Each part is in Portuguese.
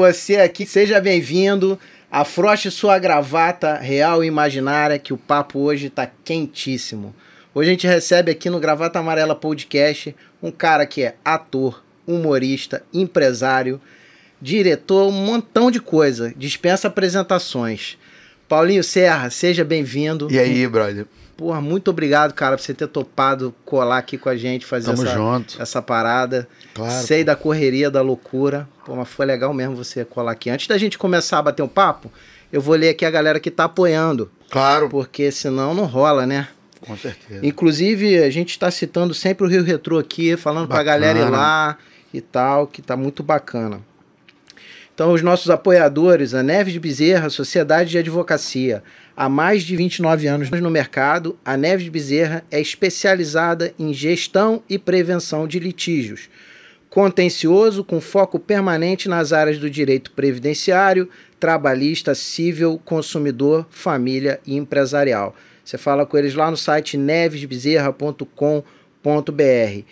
você aqui, seja bem-vindo. Afroche sua gravata real e imaginária, que o papo hoje está quentíssimo. Hoje a gente recebe aqui no Gravata Amarela Podcast um cara que é ator, humorista, empresário, diretor, um montão de coisa. Dispensa apresentações. Paulinho Serra, seja bem-vindo. E aí, brother? Porra, muito obrigado, cara, por você ter topado colar aqui com a gente, fazer Tamo essa, junto. essa parada. Claro. Sei da correria, da loucura. Pô, mas foi legal mesmo você colar aqui. Antes da gente começar a bater um papo, eu vou ler aqui a galera que tá apoiando. Claro. Porque senão não rola, né? Com certeza. Inclusive, a gente está citando sempre o Rio Retrô aqui, falando para a galera ir lá e tal, que tá muito bacana. Então, os nossos apoiadores, a Neves de Bezerra, Sociedade de Advocacia. Há mais de 29 anos no mercado, a Neves Bezerra é especializada em gestão e prevenção de litígios. Contencioso, com foco permanente nas áreas do direito previdenciário, trabalhista, civil, consumidor, família e empresarial. Você fala com eles lá no site nevesbezerra.com.br.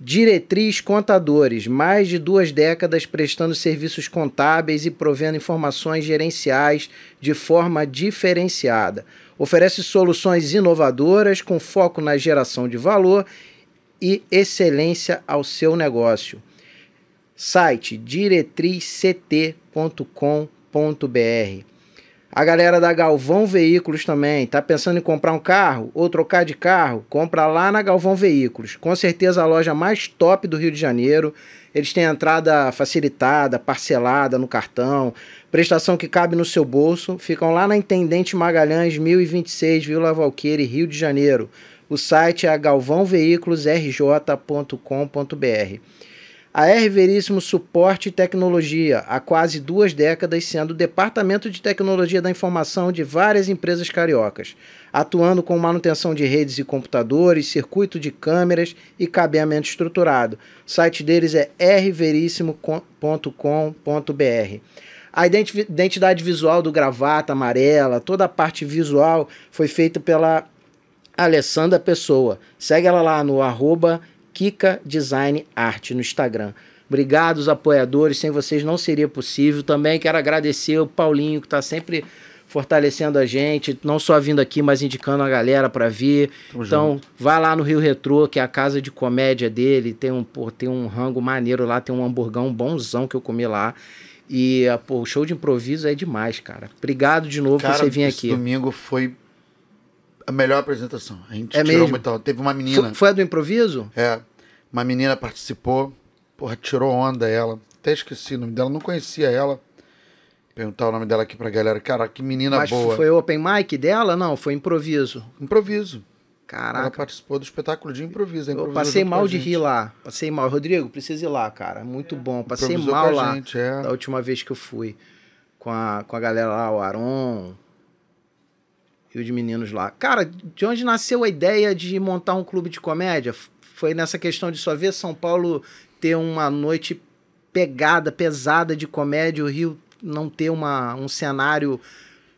Diretriz Contadores, mais de duas décadas prestando serviços contábeis e provendo informações gerenciais de forma diferenciada. Oferece soluções inovadoras com foco na geração de valor e excelência ao seu negócio. Site diretrizct.com.br. A galera da Galvão Veículos também, tá pensando em comprar um carro ou trocar de carro? Compra lá na Galvão Veículos. Com certeza a loja mais top do Rio de Janeiro. Eles têm entrada facilitada, parcelada no cartão, prestação que cabe no seu bolso. Ficam lá na Intendente Magalhães 1026, Vila Valqueire, Rio de Janeiro. O site é galvãoveículosrj.com.br. A R Veríssimo Suporte e Tecnologia, há quase duas décadas sendo o departamento de tecnologia da informação de várias empresas cariocas, atuando com manutenção de redes e computadores, circuito de câmeras e cabeamento estruturado. O site deles é rverissimo.com.br. A identidade visual do gravata amarela, toda a parte visual foi feita pela Alessandra Pessoa. Segue ela lá no arroba Kika Design Art no Instagram. Obrigado, os apoiadores. Sem vocês não seria possível. Também quero agradecer o Paulinho, que está sempre fortalecendo a gente, não só vindo aqui, mas indicando a galera para vir. Tamo então, junto. vai lá no Rio Retrô, que é a casa de comédia dele. Tem um, pô, tem um rango maneiro lá, tem um hamburgão bonzão que eu comi lá. E pô, o show de improviso é demais, cara. Obrigado de novo cara, por você vir aqui. domingo foi a melhor apresentação. A gente é tirou mesmo? muito. Teve uma menina. Foi, foi a do improviso? É. Uma menina participou. Porra, tirou onda ela. Até esqueci o nome dela, não conhecia ela. Perguntar o nome dela aqui pra galera. Cara, que menina Mas boa. foi open mic dela? Não, foi improviso. Improviso. Caraca. Ela participou do espetáculo de improviso. Eu passei mal de rir lá. Passei mal. Rodrigo, precisa ir lá, cara. Muito bom. Passei Improvisou mal lá. gente, é. Da última vez que eu fui. Com a, com a galera lá, o Aron. E os meninos lá. Cara, de onde nasceu a ideia de montar um clube de comédia? Foi nessa questão de só ver São Paulo ter uma noite pegada, pesada de comédia, o Rio não ter uma, um cenário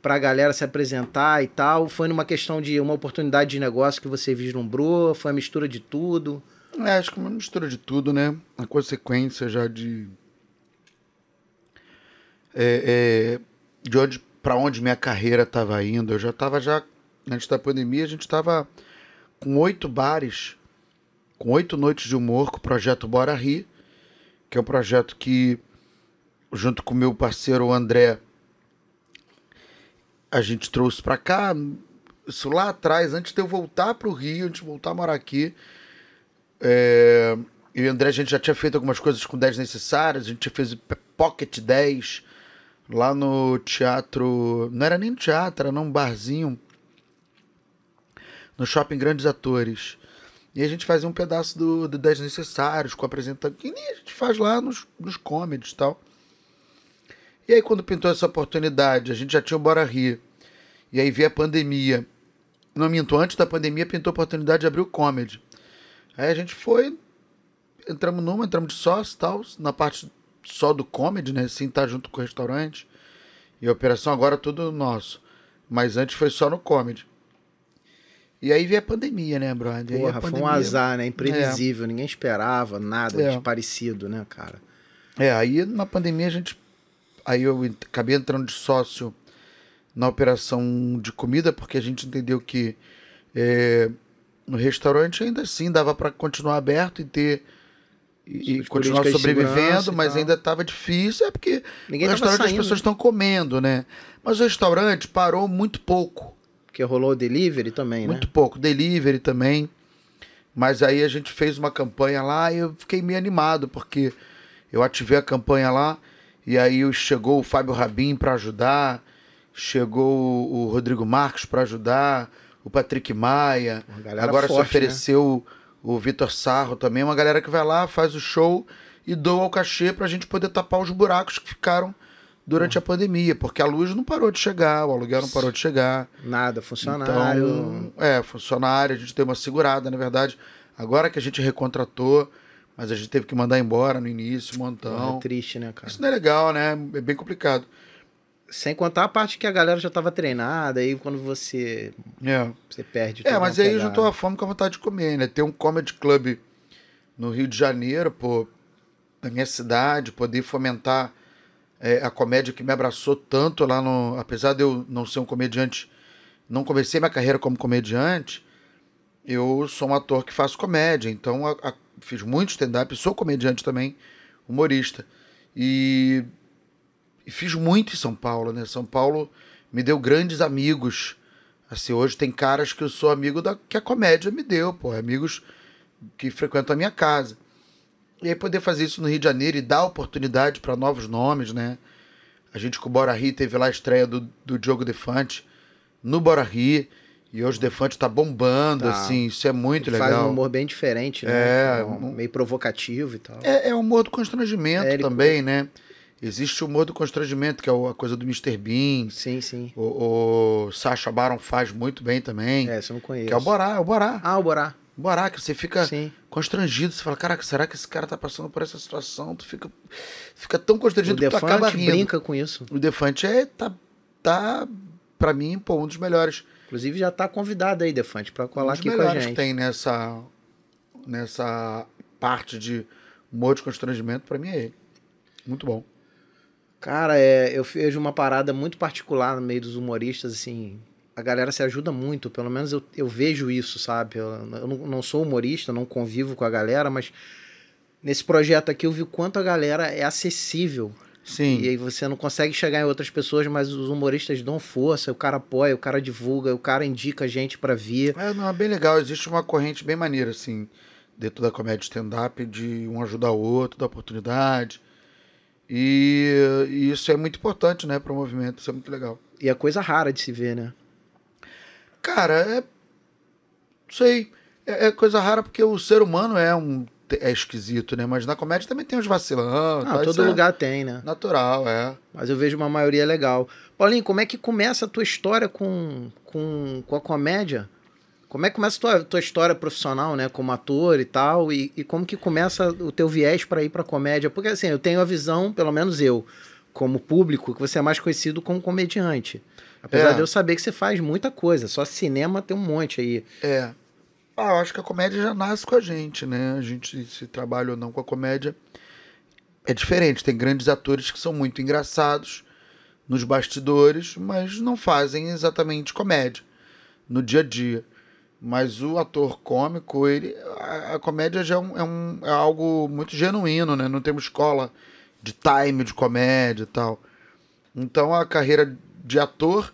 pra galera se apresentar e tal. Foi numa questão de uma oportunidade de negócio que você vislumbrou? Foi a mistura de tudo? É, acho que uma mistura de tudo, né? A consequência já de. É, é, de onde para onde minha carreira estava indo. Eu já estava já antes da pandemia, a gente estava com oito bares, com oito noites de humor com o projeto Bora Rir, que é um projeto que junto com meu parceiro André a gente trouxe para cá. Isso lá atrás, antes de eu voltar para o Rio, antes de voltar a morar aqui, é, eu e o André, a gente já tinha feito algumas coisas com 10 necessárias, a gente tinha feito Pocket 10 lá no teatro. Não era nem teatro, era num barzinho. No shopping Grandes Atores. E a gente fazia um pedaço do, do 10 Necessários com apresentador. Que nem a gente faz lá nos, nos comedies e tal. E aí, quando pintou essa oportunidade, a gente já tinha o Bora Rir. E aí veio a pandemia. Não minto, antes da pandemia pintou a oportunidade de abrir o comedy. Aí a gente foi, entramos numa, entramos de sócio e tal, na parte só do comedy, né? Sem estar junto com o restaurante. E a operação agora é tudo nosso. Mas antes foi só no comedy. E aí veio a pandemia, né, brother? Porra, foi um azar, né? Imprevisível, ninguém esperava nada É. de parecido, né, cara? É, aí na pandemia a gente aí eu acabei entrando de sócio na operação de comida, porque a gente entendeu que é, no restaurante ainda assim dava para continuar aberto e ter e, continuar sobrevivendo, e mas ainda estava difícil, é porque Ninguém no tava restaurante saindo, as pessoas né? estão comendo, né? Mas o restaurante parou muito pouco. Porque rolou o delivery também, Muito né? pouco. Delivery também. Mas aí a gente fez uma campanha lá e eu fiquei meio animado, porque eu ativei a campanha lá e aí o- chegou o Fábio Rabin para ajudar, chegou o Rodrigo Marques para ajudar, o Patrick Maia. Agora se forte, né? O Vitor Sarro também, uma galera que vai lá, faz o show e doa o cachê pra gente poder tapar os buracos que ficaram durante a pandemia, porque a luz não parou de chegar, o aluguel não parou de chegar. Nada, funcionário. Então, é, funcionário, a gente deu uma segurada, na verdade. Agora que a gente recontratou, mas a gente teve que mandar embora no início, um montão. é triste, né, cara? Isso não é legal, né? É bem complicado. Sem contar a parte que a galera já tava treinada, aí quando você, É, você perde é mas aí pegada. juntou a fome com a vontade de comer, né? Ter um comedy club no Rio de Janeiro, pô, na minha cidade, poder fomentar é, a comédia que me abraçou tanto lá no. Apesar de eu não ser um comediante, não comecei minha carreira como comediante, eu sou um ator que faço comédia, então a- a- fiz muito stand-up, sou comediante também, humorista. E, e fiz muito em São Paulo, né? São Paulo me deu grandes amigos. Assim, hoje tem caras que eu sou amigo da que a comédia me deu, pô, amigos que frequentam a minha casa. E aí poder fazer isso no Rio de Janeiro e dar oportunidade para novos nomes, né? A gente com o Bora Ri teve lá a estreia do, do Diogo Defante no Bora Ri. E hoje o Defante tá bombando, Tá. assim, isso é muito Ele legal. faz um humor bem diferente, né? É, Um- um- meio provocativo e tal. É, é humor do constrangimento É, ele- também, né? Existe o humor do constrangimento, que é o- a coisa do Mr. Bean. Sim, sim. O, o Sacha Baron faz muito bem também. É, você não conhece. que é o Borá, é o Borá. Ah, o Borá. O Borá, que você fica Sim. constrangido. Você fala, caraca, será que esse cara tá passando por essa situação? Tu fica, fica tão O constrangido que tu acaba Defante rindo. brinca com isso. O Defante é, tá, tá pra mim, pô, um dos melhores. Inclusive já tá convidado aí, Defante, pra Um colar dos aqui com a gente. que tem nessa, nessa parte de humor de constrangimento, pra mim é ele. Muito bom. Cara, é, eu vejo uma parada muito particular no meio dos humoristas, assim. A galera se ajuda muito, pelo menos eu, eu vejo isso, sabe? Eu, eu não, não sou humorista, não convivo com a galera, mas nesse projeto aqui eu vi o quanto a galera é acessível. Sim. E aí você não consegue chegar em outras pessoas, mas os humoristas dão força, o cara apoia, o cara divulga, o cara indica gente pra vir. É, não, é bem legal. Existe uma corrente bem maneira, assim, dentro da comédia stand-up, de um ajudar o outro, dar oportunidade. E, e isso é muito importante, né, para o movimento. Isso é muito legal. E é coisa rara de se ver, né? Cara, é. Não sei. É, é coisa rara porque o ser humano é um. É esquisito, né? Mas na comédia também tem uns vacilão. Ah, isso todo é lugar tem, né? Natural, é. Mas eu vejo uma maioria legal. Paulinho, como é que começa a tua história com, com, com a comédia? Como é que começa a tua, tua história profissional, né? Como ator e tal? E, e como que começa o teu viés para ir pra comédia? Porque assim, eu tenho a visão, pelo menos eu, como público, que você é mais conhecido como comediante. Apesar É. de eu saber que você faz muita coisa. Só cinema tem um monte aí. É. Ah, eu acho que a comédia já nasce com a gente, né? A gente, se trabalha ou não com a comédia, é diferente. Tem grandes atores que são muito engraçados nos bastidores, mas não fazem exatamente comédia no dia a dia. Mas o ator cômico, ele, a, a comédia já é, um, é, um- é algo muito genuíno, né? Não temos escola de time de comédia e tal. Então a carreira de ator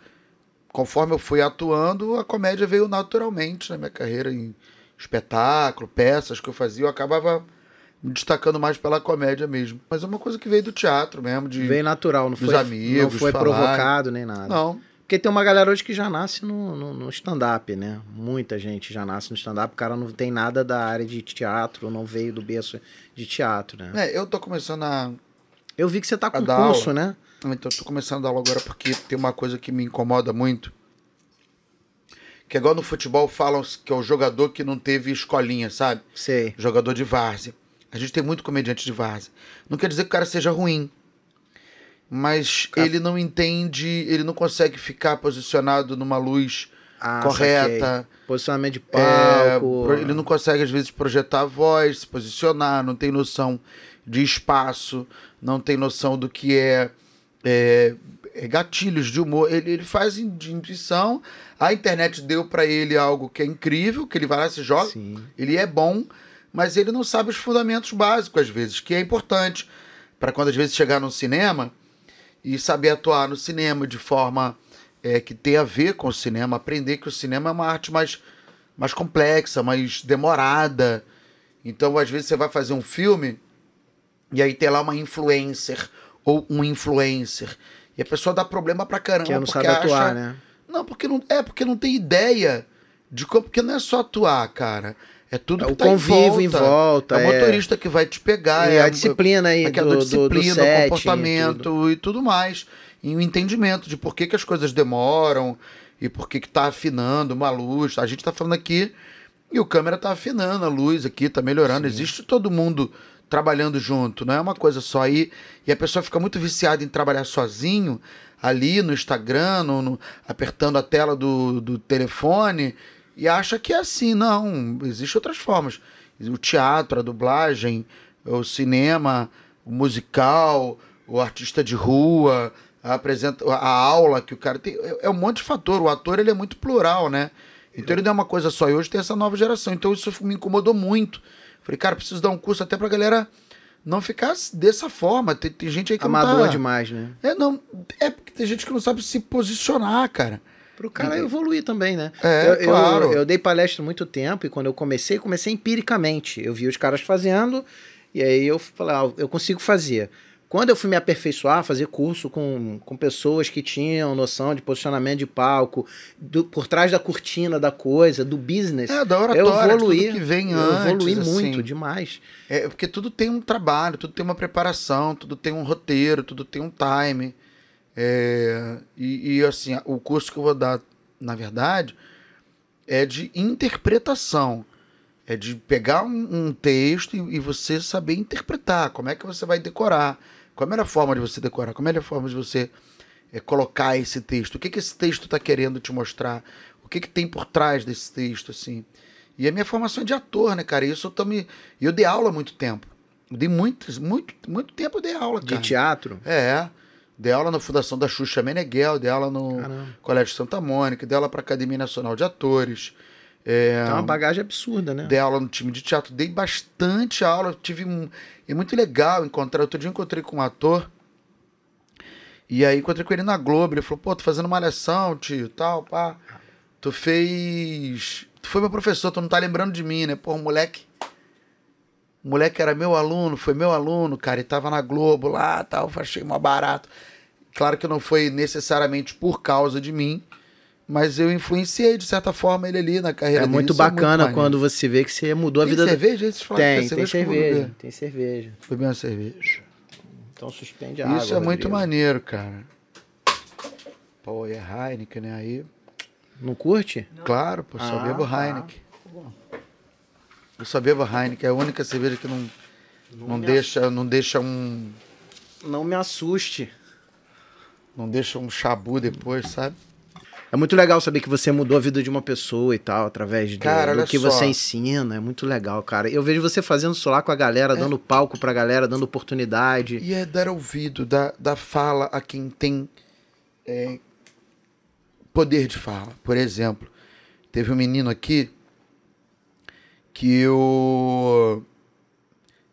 conforme eu fui atuando, a comédia veio naturalmente na minha carreira em espetáculo, peças que eu fazia, eu acabava me destacando mais pela comédia mesmo. Mas é uma coisa que veio do teatro mesmo, de Veio natural, não dos foi, amigos não foi provocado nem nada. não. Porque tem uma galera hoje que já nasce no, no, no stand-up, né? Muita gente já nasce no stand-up. O cara não tem nada da área de teatro, não veio do berço de teatro, né? É, eu tô começando a Eu vi que você tá com curso, aula. né? Então eu tô começando a dar aula agora porque tem uma coisa que me incomoda muito. Que é igual no futebol falam que é o jogador que não teve escolinha, sabe? Sei. jogador de várzea. A gente tem muito comediante de várzea. Não quer dizer que o cara seja ruim. Mas ele não entende, ele não consegue ficar posicionado numa luz Ah, correta. saquei. Posicionamento de É, palco. pro- ele não consegue, às vezes, projetar a voz, se posicionar, não tem noção de espaço, não tem noção do que é é, é, gatilhos de humor. Ele, ele faz de intuição. A internet deu pra ele algo que é incrível, que ele vai lá e se joga. Sim. Ele é bom, mas ele não sabe os fundamentos básicos, às vezes, que é importante para quando às vezes chegar no cinema e saber atuar no cinema de forma é, que tem a ver com o cinema, aprender que o cinema é uma arte mais, mais complexa, mais demorada. Então, às vezes, você vai fazer um filme e aí tem lá uma influencer ou um influencer. E a pessoa dá problema pra caramba. Que não porque sabe atuar, acha- né? Não, porque não. É, porque não tem ideia de como. Porque não é só atuar, cara. É tudo É que o tá em convívio em volta, É o é- motorista que vai te pegar. E é a disciplina aí aquela do, do, disciplina, do set, o e comportamento tudo. e tudo. mais. E o entendimento de por que, que as coisas demoram e por que, que tá afinando uma luz. A gente tá falando aqui e o câmera tá afinando a luz aqui, tá melhorando. Existe todo mundo trabalhando junto, não é uma coisa só aí. E a pessoa fica muito viciada em trabalhar sozinho, ali no Instagram, no, no- apertando a tela do, do telefone, e acha que é assim. Não, existem outras formas. O teatro, a dublagem, o cinema, o musical, o artista de rua, a, apresenta, a aula que o cara tem. É, é um monte de fator. O ator ele é muito plural, né? Então ele não é uma coisa só. E hoje tem essa nova geração. Então isso me incomodou muito. Falei, cara, preciso dar um curso até pra galera não ficar dessa forma. Tem, tem gente aí que Amador não tá... demais, né? É, não. É porque tem gente que não sabe se posicionar, cara. Pro cara evoluir também, né? É, eu, eu- claro. Eu, dei palestra muito tempo e quando eu comecei, comecei empiricamente. Eu vi os caras fazendo e aí eu falei, ah, eu consigo fazer. Quando eu fui me aperfeiçoar, fazer curso com, com pessoas que tinham noção de posicionamento de palco, do- por trás da cortina da coisa, do business, É, da eu oratória, de evoluí, tudo que vem eu antes, evoluí assim. muito, demais. É porque tudo tem um trabalho, tudo tem uma preparação, tudo tem um roteiro, tudo tem um time. É, e, e, assim, o curso que eu vou dar, na verdade, é de interpretação. É de pegar um, um texto e, e você saber interpretar. Como é que você vai decorar? Qual a melhor forma de você decorar? Qual a melhor forma de você é, colocar esse texto? O que, que esse texto está querendo te mostrar? O que, que tem por trás desse texto, assim? E a minha formação é de ator, né, cara? Isso eu tô me... Eu dei aula há muito tempo. Eu dei muito, muito, muito tempo eu dei aula, De cara. teatro. É. Dei aula na Fundação da Xuxa Meneghel, dei aula no Caramba. Colégio Santa Mônica, dei aula para Academia Nacional de Atores. É, Tem uma bagagem absurda, né? Dei aula no time de teatro, dei bastante aula, tive um. É muito legal encontrar. Outro dia eu encontrei com um ator. E aí encontrei com ele na Globo. Ele falou, pô, tô fazendo malhação, tio, tal, pá. Tu fez. Tu foi meu professor, tu não tá lembrando de mim, né? Pô, moleque. O moleque era meu aluno, foi meu aluno, cara, e tava na Globo lá, tal, achei mó barato. Claro que não foi necessariamente por causa de mim, mas eu influenciei de certa forma ele ali na carreira É dele. muito Isso bacana maneiro. quando você vê que você mudou a Tem vida do... cerveja? Aí vocês falaram que Tem, tem cerveja, tem cerveja. Foi bem uma cerveja. Então suspende a água. Isso é muito Rodrigo. maneiro, cara. Pô, e é Heineken, né? Aí, Não curte? claro, pô, só Ah, bebo tá. Eu só bebo Heineken, é a única cerveja que não, não, deixa, não deixa um. Não me assuste. Não deixa um chabu depois, sabe? É muito legal saber que você mudou a vida de uma pessoa e tal, através do, Cara, do olha que só. você ensina. É muito legal, cara. Eu vejo você fazendo isso lá com a É. galera, dando palco pra galera, dando oportunidade. E é dar ouvido, dar, dar fala a quem tem é, poder de fala. Por exemplo, teve um menino aqui que eu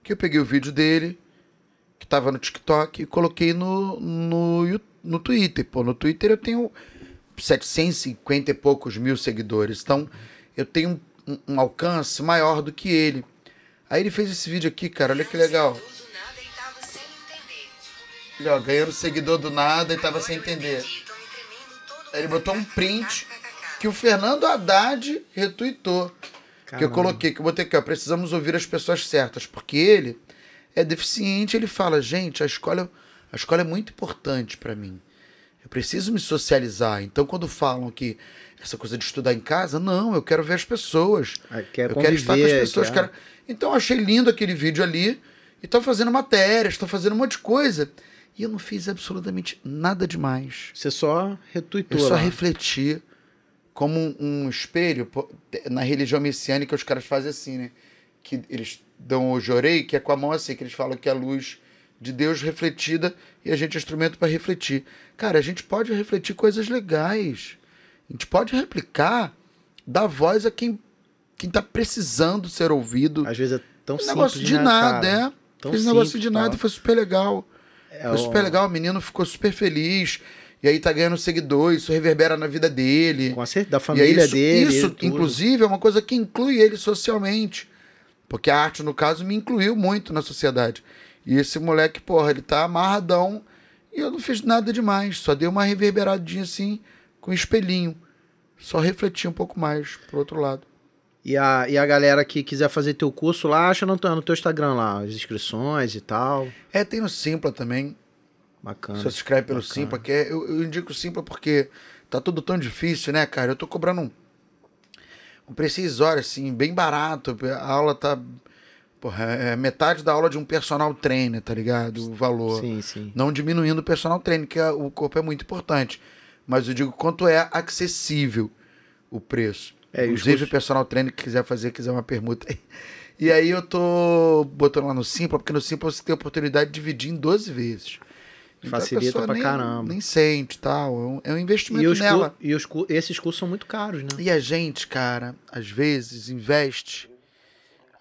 que eu peguei o vídeo dele que tava no TikTok e coloquei no no, no Twitter. Pô, no Twitter eu tenho 750 e poucos mil seguidores. Então eu tenho um, um alcance maior do que ele. Aí ele fez esse vídeo aqui, cara. Olha que legal. Ele, ó, ganhando seguidor do nada e tava sem entender. Aí ele botou um print que o Fernando Haddad retweetou. Que eu Caramba. coloquei, que eu botei aqui, ó. Precisamos ouvir as pessoas certas. Porque ele é deficiente, ele fala, gente, a escola, a escola é muito importante pra mim. Eu preciso me socializar. Então, quando falam que essa coisa de estudar em casa, não, eu quero ver as pessoas. Ah, quer eu quero estar com as pessoas. quer- Quero... Então, eu achei lindo aquele vídeo ali. E estão fazendo matérias, estão fazendo um monte de coisa. E eu não fiz absolutamente nada demais. Você só retuitou Eu só lá. refleti como um, espelho. Na religião messiânica, os caras fazem assim, né? Que eles dão o jorei, que é com a mão assim, que eles falam que a luz de Deus refletida e a gente é instrumento para refletir. Cara, a gente pode refletir coisas legais. A gente pode replicar, dar voz a quem quem tá precisando ser ouvido. Às vezes é tão Um simples, negócio de né, nada, cara? é. Tão Fez um negócio de nada e foi super legal. É foi super legal, o menino ficou super feliz. E aí tá ganhando seguidor, isso reverbera na vida dele. Com a cer- da família isso, dele. Isso, inclusive, é uma coisa que inclui ele socialmente. Porque a arte, no caso, me incluiu muito na sociedade. E esse moleque, porra, ele tá amarradão e eu não fiz nada demais. Só dei uma reverberadinha assim, com um espelhinho. Só refleti um pouco mais pro outro lado. E a, e a galera que quiser fazer teu curso lá, acha no, teu- no teu Instagram lá, as inscrições e tal. É, tem no Simpla também. Bacana. Se inscreve pelo bacana. Simpla, que é, eu, eu indico o Simpla porque tá tudo tão difícil, né, cara? Eu tô cobrando um, um preço irrisório, assim, bem barato. A aula tá. Porra, é metade da aula de um personal trainer, tá ligado? O valor. Sim, sim. Não diminuindo o personal trainer, que é- o corpo é muito importante. Mas eu digo quanto é acessível o preço. É, os Inclusive, o personal trainer que quiser fazer, quiser uma permuta aí. E aí eu tô botando lá no Simpla, porque no Simpla você tem a oportunidade de dividir em 12 vezes. Então a Facilita pra nem, caramba. Nem sente tal. É um, é um E, investimento os cu- nela. e os esses cursos são muito caros, né? E a gente, cara, às vezes investe.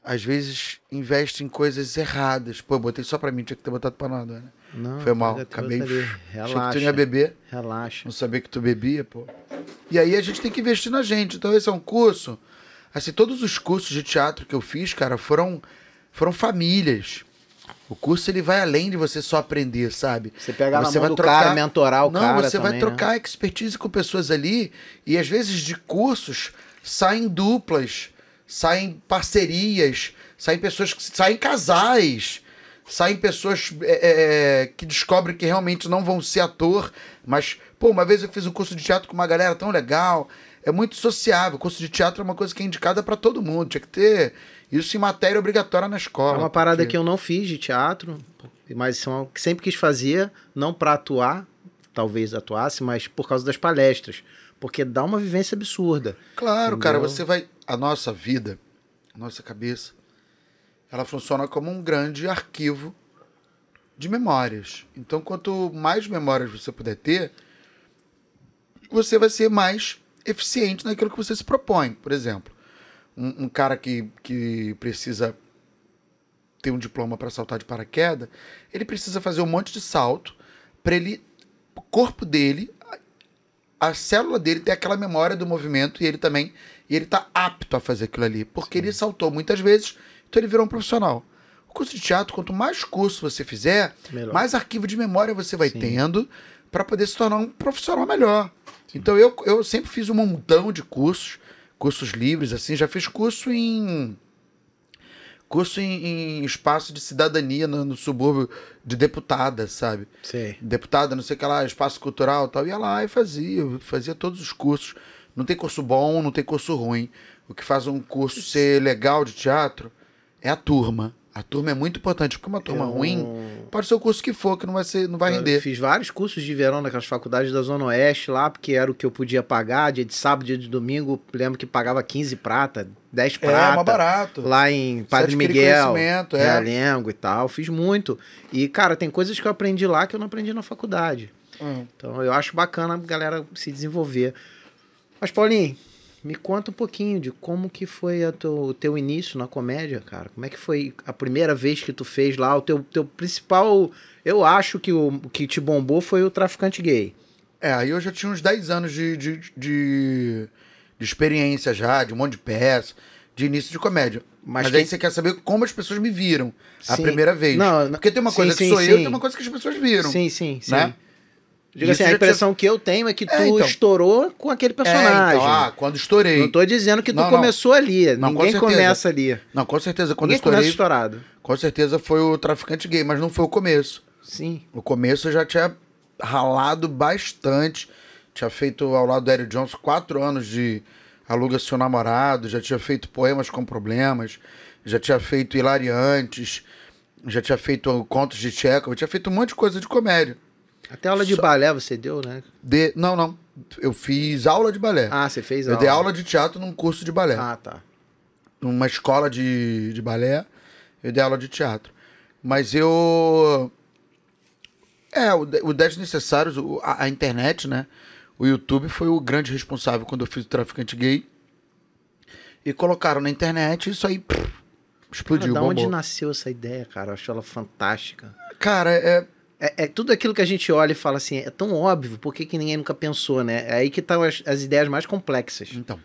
Às vezes investe em coisas erradas. Pô, eu botei só pra mim, tinha que ter botado pra nada, né? Não, Foi mal, tudo acabei. ali. Achei que Relaxa. tu ia beber. Relaxa. Não sabia que tu bebia, pô. E aí a gente tem que investir na gente. Então esse é um curso. Assim, todos os cursos de teatro que eu fiz, cara, foram, foram famílias. O curso ele vai além de você só aprender, sabe? Você pegar Você na mão vai trocar- cara, mentorar o Não, cara você vai também, né? trocar expertise com pessoas ali e às vezes de cursos saem duplas, saem parcerias, saem pessoas que saem casais, saem pessoas é, é, que descobrem que realmente não vão ser ator, mas pô, uma vez eu fiz um curso de teatro com uma galera tão legal, é muito sociável. O curso de teatro é uma coisa que é indicada para todo mundo, tinha que ter isso em matéria obrigatória na escola. É uma parada porque- que eu não fiz de teatro, mas são que sempre quis fazer, não pra atuar, talvez atuasse, mas por causa das palestras. Porque dá uma vivência absurda. Claro, Entendeu? cara, você vai. A nossa vida, a nossa cabeça, ela funciona como um grande arquivo de memórias. Então, quanto mais memórias você puder ter, você vai ser mais eficiente naquilo que você se propõe. Por exemplo, um, um cara que, que precisa ter um diploma para saltar de paraquedas, ele precisa fazer um monte de salto para ele, o corpo dele, a célula dele tem aquela memória do movimento e ele também e ele tá apto a fazer aquilo ali, porque ele saltou muitas vezes, então ele virou um profissional. O curso de teatro, quanto mais curso você fizer, Melhor. mais arquivo de memória você vai Sim. tendo para poder se tornar um profissional melhor. Então eu, eu sempre fiz um montão de cursos, cursos livres assim, já fiz curso em curso em, em espaço de cidadania no, no subúrbio de deputada, sabe? Sei. deputada, não sei o que lá, espaço cultural e tal, ia lá e fazia, fazia todos os cursos. Não tem curso bom, não tem curso ruim. O que faz um curso ser legal de teatro é a turma. A turma é muito importante, porque uma turma Eu- ruim pode ser o curso que for, que não vai ser, não vai Eu render. fiz vários cursos de verão naquelas faculdades da Zona Oeste lá, porque era o que eu podia pagar. Dia de sábado, dia de domingo, lembro que pagava 15 prata, 10 É, prata. mais barato. Lá em Padre Miguel, conhecimento, é. Realengo e tal. Fiz muito. E, cara, tem coisas que eu aprendi lá que eu não aprendi na faculdade. Hum. Então eu acho bacana a galera se desenvolver. Mas, Paulinho, me conta um pouquinho de como que foi a teu- o teu início na comédia, cara. Como é que foi a primeira vez que tu fez lá? O teu, teu principal. Eu acho que o que te bombou foi o traficante gay. É, aí eu já tinha uns 10 anos de, de, de, de experiência já, de um monte de peça, de início de comédia. Mas Mas, quem- aí você quer saber como as pessoas me viram a Sim. primeira vez. Não, não- Porque tem uma sim, coisa sim, que sou eu sim. e tem uma coisa que as pessoas viram. Sim, sim, sim. né? Diga Isso assim, a já impressão que eu tenho é que tu É, então. estourou com aquele É, personagem. então, ah, quando estourei. Não tô dizendo que tu Não, não. começou ali. Não, com Ninguém certeza. começa ali. Não, com certeza, quando Ninguém estourei, começa estourado. com certeza foi o traficante gay, mas não foi o começo. Sim. O começo eu já tinha ralado bastante. Tinha feito ao lado do Hélio Johnson quatro anos de Aluga Seu Namorado, já tinha feito Poemas com Problemas, já tinha feito Hilariantes, já tinha feito Contos de Chekhov, tinha feito um monte de coisa de comédia. Até aula de Só- balé você deu, né? De... Não, não. Eu fiz aula de balé. Ah, você fez eu aula. dei aula de teatro num curso de balé. Ah, tá. numa escola de, de balé, eu dei aula de teatro. Mas eu É, o, o 10 Necessários, a, a internet, né? O YouTube foi o grande responsável quando eu fiz o Traficante Gay. E colocaram na internet e isso aí pff, explodiu. Cara, da onde bombou. nasceu essa ideia, cara? Eu acho ela fantástica. Cara, é, É, é tudo aquilo que a gente olha e fala assim, é tão óbvio, por que, que ninguém nunca pensou, né? É aí que estão as, as ideias mais complexas. Então,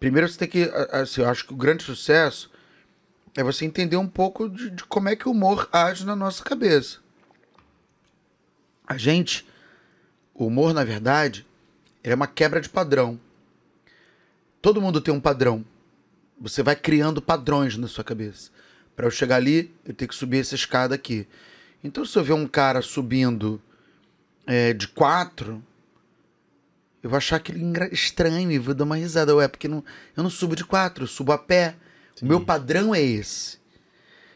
primeiro você tem que. Assim, eu acho que o grande sucesso é você entender um pouco de, de como é que o humor age na nossa cabeça. A gente, o humor, na verdade, é uma quebra de padrão. Todo mundo tem um padrão. Você vai criando padrões na sua cabeça. Para eu chegar ali, eu tenho que subir essa escada aqui. Então, se eu ver um cara subindo é, de quatro, eu vou achar aquele engra- estranho e vou dar uma risada. Ué, porque não, eu não subo de quatro, eu subo a pé. O meu padrão é esse.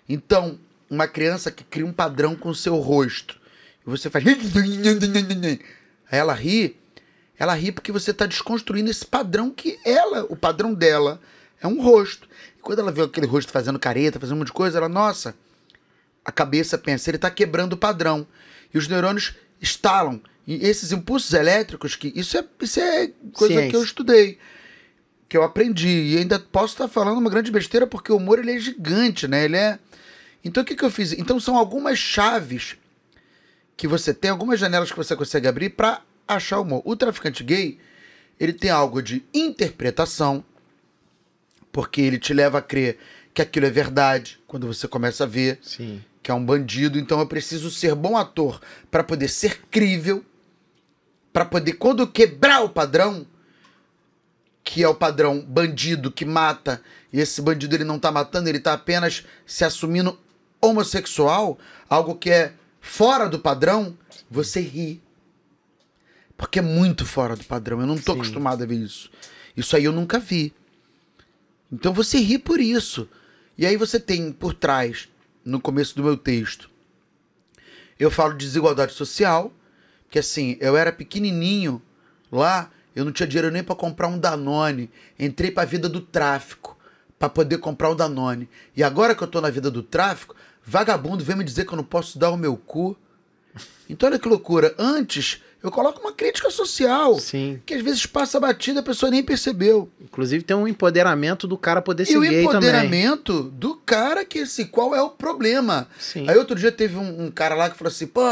Então, uma criança que cria um padrão com o seu rosto, e você faz. Aí ela ri, ela ri porque você está desconstruindo esse padrão que ela, o padrão dela, é um rosto. E quando ela vê aquele rosto fazendo careta, fazendo um monte de coisa, ela, nossa, a cabeça pensa, ele está quebrando o padrão. E os neurônios estalam. E esses impulsos elétricos, que isso é, isso é coisa Ciência. que eu estudei, que eu aprendi. E ainda posso estar falando uma grande besteira, porque o humor ele é gigante, né? Ele é. Então o que, que eu fiz? Então são algumas chaves que você tem, algumas janelas que você consegue abrir para achar o humor. O traficante gay, ele tem algo de interpretação, porque ele te leva a crer que aquilo é verdade quando você começa a ver Sim. Que é um bandido, então eu preciso ser bom ator para poder ser crível, para poder quando quebrar o padrão, que é o padrão bandido que mata, e esse bandido ele não tá matando, ele tá apenas se assumindo homossexual, algo que é fora do padrão, você ri. Porque é muito fora do padrão. Eu não tô Sim. acostumado a ver isso. Isso aí eu nunca vi. Então você ri por isso. E aí você tem por trás, no começo do meu texto, eu falo de desigualdade social, que assim, eu era pequenininho lá, eu não tinha dinheiro nem para comprar um Danone. Entrei para a vida do tráfico para poder comprar um Danone. E agora que eu tô na vida do tráfico, vagabundo vem me dizer que eu não posso dar o meu cu. Então olha que loucura. Antes, eu coloco uma crítica social, Sim. que às vezes passa batida, a pessoa nem percebeu. Inclusive tem um empoderamento do cara poder ser E o gay também. empoderamento do cara que, assim, qual é o problema? Sim. Aí outro dia teve um, um cara lá que falou assim, pô,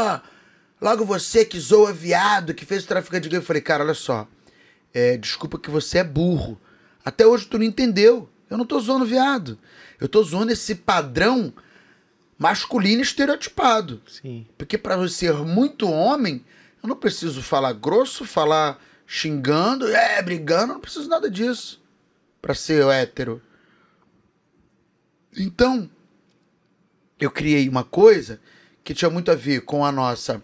logo você que zoa viado, que fez o traficante de gay. Eu falei, cara, olha só, é, desculpa que você é burro. Até hoje tu não entendeu. Eu não tô zoando viado. Eu tô zoando esse padrão masculino estereotipado. Sim. Porque para ser muito homem, eu não preciso falar grosso, falar xingando, é, brigando, eu não preciso nada disso para ser hétero. Então, eu criei uma coisa que tinha muito a ver com a nossa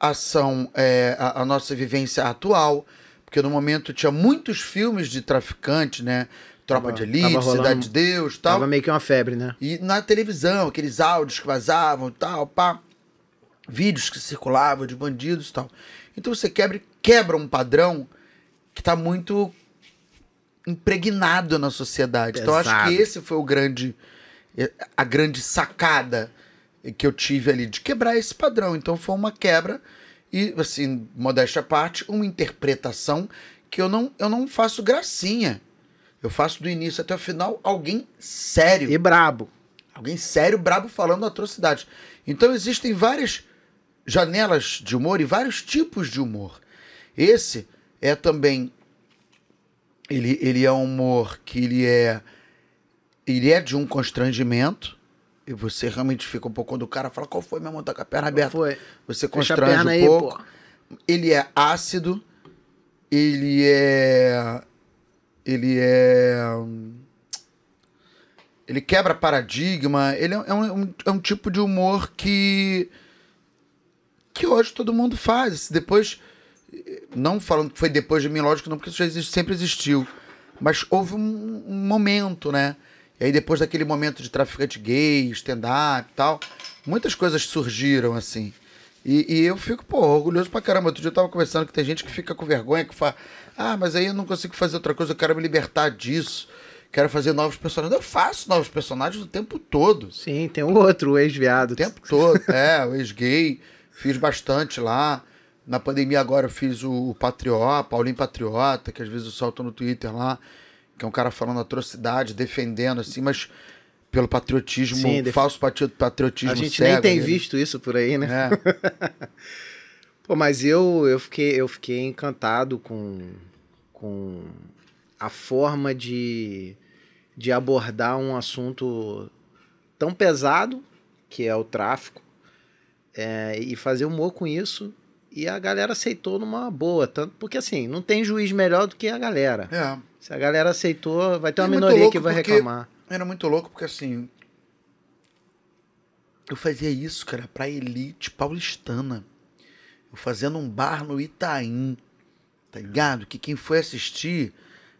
ação, é, a, a nossa vivência atual, porque no momento tinha muitos filmes de traficante, né? Tropa Tava- de Elite, rolando- Cidade de Deus, tal. Tava meio que uma febre, né? E na televisão, aqueles áudios que vazavam e tal, pá. Vídeos que circulavam de bandidos e tal. Então você quebra, quebra um padrão que tá muito impregnado na sociedade. Então eu acho Pesado. que esse foi o grande a grande sacada que eu tive ali de quebrar esse padrão. Então foi uma quebra e assim, modéstia à parte, uma interpretação que eu não eu não faço gracinha. Eu faço do início até o final alguém sério. E brabo. Alguém sério, brabo, falando atrocidades. Então existem várias janelas de humor e vários tipos de humor. Esse é também. Ele, ele é um humor que ele é. Ele é de um constrangimento. E você realmente fica um pouco. Quando o cara fala, qual foi, meu irmão? Tá com a perna aberta. Foi. Você constrange perna um aí, pouco. pô. Ele é ácido. Ele é. Ele é. Ele quebra paradigma. Ele é, é um, é um tipo de humor que. Que hoje todo mundo faz. Depois. Não falando que foi depois de mim, lógico, não, porque isso já existe- sempre existiu. Mas houve um, um momento, né? E aí, depois daquele momento de traficante gay, stand-up e tal, muitas coisas surgiram, assim. E, e eu fico, pô, orgulhoso pra caramba. Outro dia eu tava conversando que tem gente que fica com vergonha, que fala, ah, mas aí eu não consigo fazer outra coisa, eu quero me libertar disso. quero fazer novos personagens. Eu faço novos personagens o tempo todo. Sim, tem o outro, o ex-viado. O tempo todo. É, o ex-gay. Fiz bastante lá. Na pandemia agora eu fiz o, Patriota, Paulinho Patriota, que às vezes eu solto no Twitter lá, que é um cara falando atrocidade, defendendo, assim, mas pelo patriotismo, Sim, def- falso patri- patriotismo A gente cego, nem tem né? visto isso por aí, né? É. Pô, mas eu, eu, fiquei, eu fiquei encantado com, com a forma de, de abordar um assunto tão pesado, que é o tráfico, é, e fazer humor com isso. E a galera aceitou numa boa, tanto porque assim, não tem juiz melhor do que a galera. É. Se a galera aceitou, vai ter uma É muito minoria que vai reclamar. Era muito louco porque assim. Eu fazia isso, cara, pra elite paulistana. Eu fazia num bar no Itaim. Tá ligado? Que quem foi assistir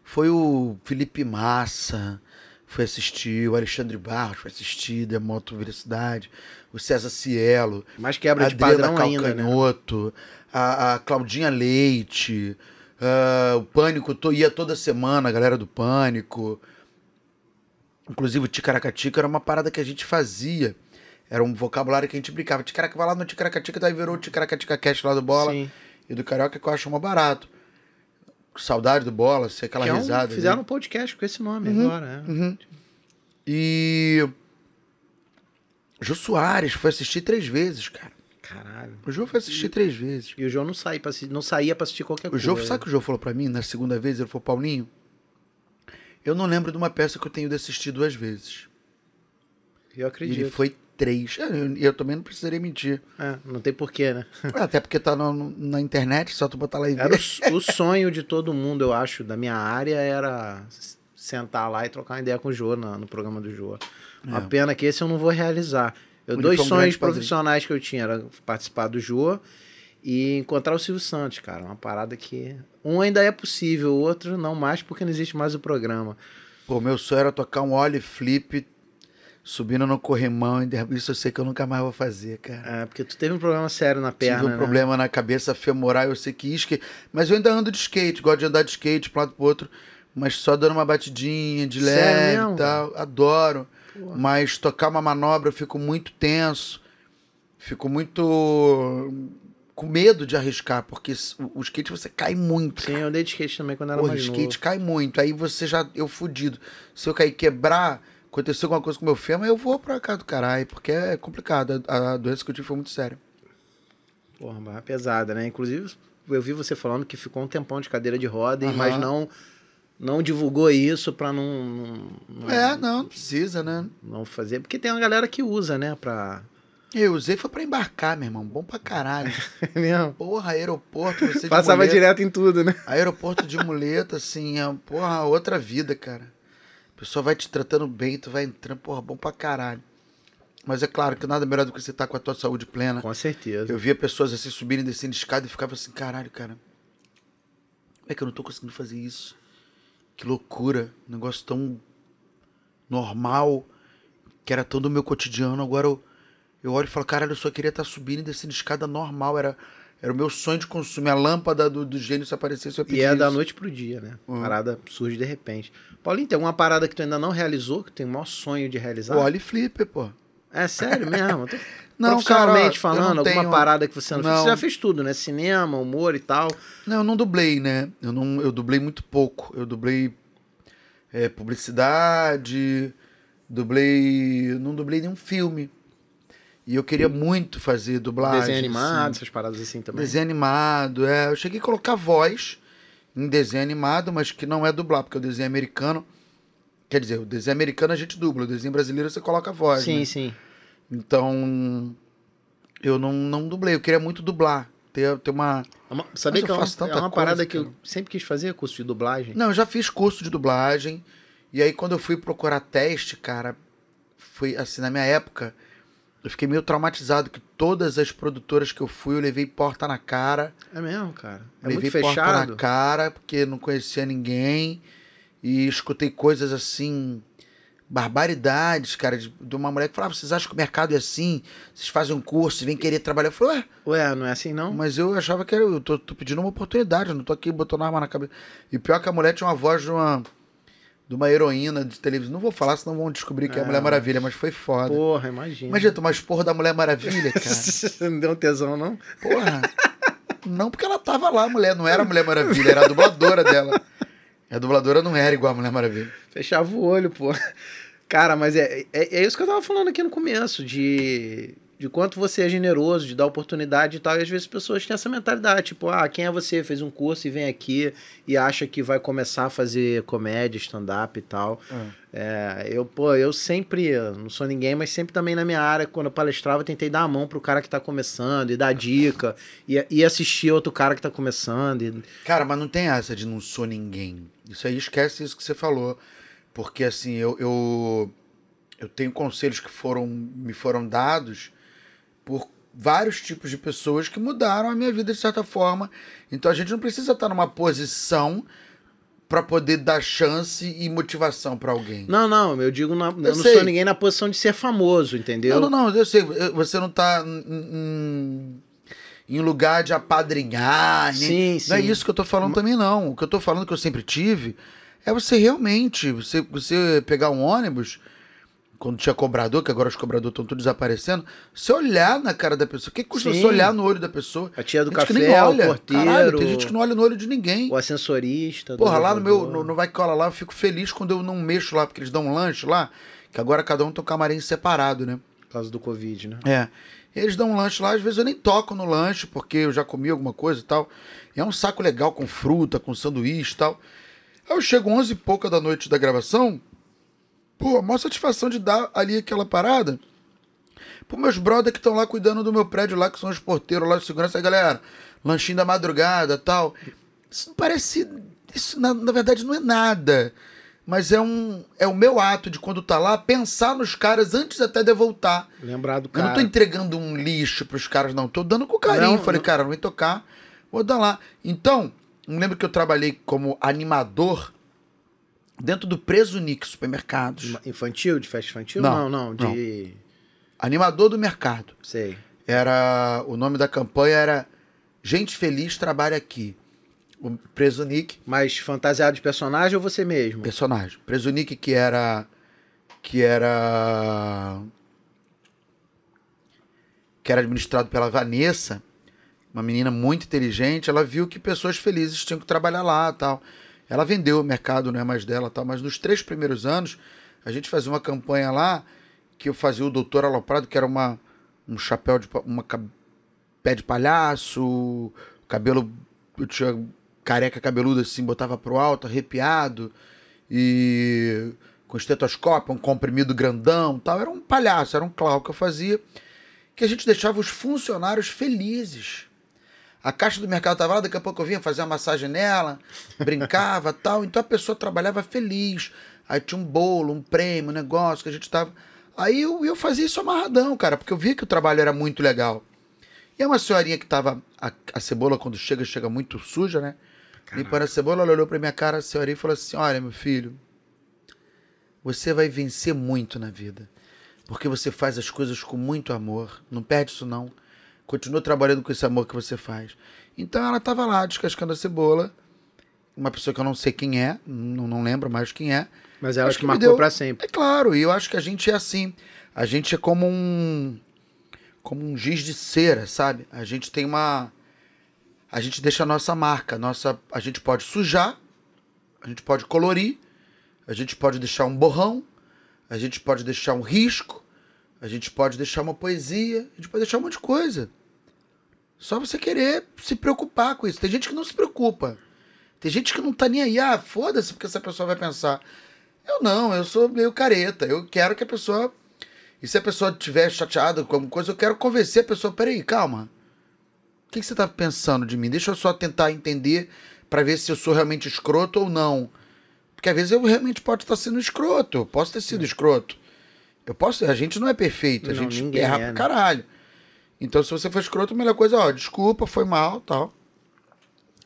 foi o Felipe Massa, foi assistir, o Alexandre Barros foi assistir, Demoto Velocidade, o César Cielo, Mas quebra a de Adriana padrão ainda, né? Calcanhoto, a, a Claudinha Leite, ah, o Pânico, to, ia toda semana, a galera do Pânico. Inclusive o Ticaracatica era uma parada que a gente fazia. Era um vocabulário que a gente brincava. Ticaraca, vai lá no Ticaracatica, daí virou o Ticaracatica Cast lá do Bola. Sim. E do Carioca que eu acho mais barato. Saudade do Bola, sei aquela Que é um- risada. ali. fizeram um podcast com esse nome Uhum. agora. é. E. Jô Soares foi assistir três vezes, cara. Caralho. O Jô foi assistir três vezes. E o João não, saía pra, não saía pra assistir qualquer O coisa. Jô, sabe o que o Jô falou pra mim na segunda vez? Ele falou, Paulinho, eu não lembro de uma peça que eu tenho de assistir duas vezes. Eu E acredito. ele foi três. É, Eu, eu também não precisaria mentir. É, não tem porquê, né? Até porque tá no- na internet, só tu botar lá e ver. Era o, o sonho de todo mundo, eu acho, da minha área, era sentar lá e trocar uma ideia com o Jô na- no programa do Jô. Uma pena que esse eu não vou realizar. Eu, Ele dois sonhos profissionais que eu tinha era participar do Jô e encontrar o Silvio Santos, cara. Uma parada que. Um ainda é possível, o outro não mais, porque não existe mais o programa. Pô, meu sonho era tocar um ollie flip subindo no corrimão. e Isso eu sei que eu nunca mais vou fazer, cara. É, porque tu teve um problema sério na perna. Tive um né? problema na cabeça femoral, eu sei que skate. Mas eu ainda ando de skate, gosto de andar de skate pra um lado pro outro. Mas só dando uma batidinha de leve e tal. Adoro. Mas tocar uma manobra eu fico muito tenso. Fico muito com medo de arriscar, porque o skate você cai muito. Sim, eu andei de skate também quando era Porra, mais skate novo. cai muito. Aí você já. Eu fudido. Se eu cair quebrar, acontecer alguma coisa com o meu fêmur, eu vou pra cá do caralho, porque é complicado. A, a doença que eu tive foi muito séria. Porra, barra pesada, né? Inclusive, eu vi você falando que ficou um tempão de cadeira de roda, Aham. mas não não divulgou isso pra não, não, não, É, não, não precisa, né? não fazer. Porque tem uma galera que usa, né? Pra. Eu usei foi pra embarcar, meu irmão. Bom pra caralho. É mesmo? Porra, aeroporto, você de Passava muleta. direto em tudo, né? Aeroporto de muleta, assim, é, porra, outra vida, cara. A pessoa vai te tratando bem, tu vai entrando, porra, bom pra caralho. Mas é claro que nada melhor do que você estar com a tua saúde plena. Com certeza. Eu via pessoas assim subirem e descendo escada e ficava assim, caralho, cara. Como é que eu não tô conseguindo fazer isso? Que loucura. Um negócio tão normal, que era tão do meu cotidiano. Agora eu, eu olho e falo, caralho, eu só queria estar subindo e descendo escada normal. Era, era o meu sonho de consumir. A lâmpada do, do gênio se aparecesse, eu E é da isso. noite pro dia, né? Uhum. Parada surge de repente. Paulinho, tem alguma parada que tu ainda não realizou, que tu tem o maior sonho de realizar? O Ollie Flipper, pô. É sério mesmo? Tô- Não, Profissionalmente cara, falando, não alguma tenho- parada que você não, fez? Não. Você já fez tudo, né? Cinema, humor e tal. Não, eu não dublei, né? Eu, não, eu dublei muito pouco. Eu dublei é, publicidade, dublei. Não dublei nenhum filme. E eu queria muito fazer dublagem. Desenho animado, assim. essas paradas assim também. Desenho animado, é. Eu cheguei a colocar voz em desenho animado, mas que não é dublar, porque o desenho americano. Quer dizer, o desenho americano a gente dubla, o desenho brasileiro você coloca voz. Sim, né? sim. Então. Eu não, não dublei, eu queria muito dublar. Ter, ter uma. É uma- Sabia Mas que eu é uma, faço tanta é uma coisa, parada que eu cara. sempre quis fazer, curso de dublagem. Não, eu já fiz curso de dublagem. E aí, quando eu fui procurar teste, cara, foi assim, na minha época, eu fiquei meio traumatizado que todas as produtoras que eu fui, eu levei porta na cara. É mesmo, cara. É levei muito porta fechado. na cara, porque não conhecia ninguém. E escutei coisas assim, barbaridades, cara, de, de uma mulher que falava: vocês acham que o mercado é assim? Vocês fazem um curso e vêm querer trabalhar? Eu falei, ué, Ué, não é assim não? mas eu achava que era, eu tô, tô pedindo uma oportunidade, eu não tô aqui botando arma na cabeça. E pior que a mulher tinha uma voz de uma, de uma heroína de televisão. Não vou falar, senão vão descobrir que é a Mulher Maravilha, mas foi foda. Porra, imagina. Imagina tomar esporro da Mulher Maravilha, cara. não deu um tesão, não? Porra. Não, porque ela tava lá, a mulher. Não era a Mulher Maravilha, era a dubladora dela. A dubladora não era igual a Mulher Maravilha. Fechava o olho, pô. Cara, mas é, é, é isso que eu tava falando aqui no começo, de, de quanto você é generoso, de dar oportunidade e tal. E às vezes as pessoas têm essa mentalidade, tipo, ah, quem é você? Fez um curso e vem aqui e acha que vai começar a fazer comédia, stand-up e tal. É, eu, pô, eu sempre, não sou ninguém, mas sempre também na minha área, quando eu palestrava, eu tentei dar a mão pro cara que tá começando e dar dica e, e assistir outro cara que tá começando. E, Cara, mas não tem essa de não sou ninguém. Isso aí esquece isso que você falou. Porque assim, eu, eu, eu tenho conselhos que foram, me foram dados por vários tipos de pessoas que mudaram a minha vida de certa forma. Então a gente não precisa estar numa posição para poder dar chance e motivação para alguém. Não, não, eu digo, na, eu, não sei. sou ninguém na posição de ser famoso, entendeu? Não, não, não, eu sei. eu- Você não tá em, em lugar de apadrinhar. nem- Sim, Não é sim. isso que eu tô falando também, não. O que eu tô falando que eu sempre tive é você realmente, você, você pegar um ônibus, quando tinha cobrador, que agora os cobradores estão todos desaparecendo, você olhar na cara da pessoa. O que custa Sim. você olhar no olho da pessoa? A tia do que café, nem o olha. porteiro, Caralho, tem gente que não olha no olho de ninguém. o ascensorista. Porra, lá no meu, no, no Vai Cola lá, eu fico feliz quando eu não mexo lá, porque eles dão um lanche lá, que agora cada um tem um camarim separado, né? Por causa do Covid, né? É. Eles dão um lanche lá, às vezes eu nem toco no lanche, porque eu já comi alguma coisa e tal. E é um saco legal com fruta, com sanduíche e tal. Aí eu chego 11 e pouca da noite da gravação, pô, a maior satisfação de dar ali aquela parada pros meus brother que estão lá cuidando do meu prédio lá, que são os porteiros lá de segurança. Aí, galera, lanchinho da madrugada tal. Isso não parece. Isso na, na verdade não é nada. Mas é um é o meu ato de quando tá lá pensar nos caras antes até de eu voltar. Lembrar do Eu cara. não tô entregando um lixo pros caras, não. Tô dando com carinho. Não, Falei, não. cara, não vai tocar, vou dar lá. Então, me lembro que eu trabalhei como animador dentro do Presunic Supermercados. Infantil, de festa infantil? Não, Não, não, de. Animador do mercado. Sei. Era. O nome da campanha era Gente Feliz Trabalha Aqui. O Presunic, Mas fantasiado de personagem ou você mesmo? personagem. Presunic que era. Que era. Que era administrado pela Vanessa, uma menina muito inteligente. Ela viu que pessoas felizes tinham que trabalhar lá tal. Ela vendeu o mercado, não é mais dela tal. Mas nos três primeiros anos, a gente fazia uma campanha lá que eu fazia o Doutor Aloprado, que era uma, um chapéu de. uma pé de palhaço, cabelo. Eu tinha careca cabeludo assim, botava pro alto, arrepiado, e com estetoscópio, um comprimido grandão tal. Era um palhaço, era um clown que eu fazia, que a gente deixava os funcionários felizes. A caixa do mercado estava lá, daqui a pouco eu vinha fazer uma massagem nela, brincava tal. Então a pessoa trabalhava feliz. Aí tinha um bolo, um prêmio, um negócio que a gente tava. Aí eu, eu fazia isso amarradão, cara, porque eu via que o trabalho era muito legal. E é uma senhorinha que tava. A, a cebola, quando chega, chega muito suja, né? Limpando a cebola, ela olhou pra minha cara, a senhorinha, e falou assim: Olha, meu filho, você vai vencer muito na vida. Porque você faz as coisas com muito amor. Não perde isso, não. Continua trabalhando com esse amor que você faz. Então ela tava lá descascando a cebola. Uma pessoa que eu não sei quem é, não, não lembro mais quem é. Mas ela Acho que me marcou deu- pra sempre. É claro, e eu acho que a gente é assim. A gente é como um. Como um giz de cera, sabe? A gente tem uma. A gente deixa a nossa marca. Nossa, a gente pode sujar, a gente pode colorir, a gente pode deixar um borrão, a gente pode deixar um risco, a gente pode deixar uma poesia, a gente pode deixar um monte de coisa. Só você querer se preocupar com isso. Tem gente que não se preocupa. Tem gente que não tá nem aí. Ah, foda-se, porque essa pessoa vai pensar. Eu não, eu sou meio careta. Eu quero que a pessoa. E se a pessoa estiver chateada com alguma coisa, eu quero convencer a pessoa. Peraí, calma. O que, que você tá pensando de mim? Deixa eu só tentar entender pra ver se eu sou realmente escroto ou não. Porque às vezes eu realmente posso estar sendo escroto. Eu posso ter sido escroto. Eu posso. A gente não é perfeito. A Não, gente erra é, pra né? caralho. Então, se você for escroto, a melhor coisa, ó, desculpa, foi mal tal.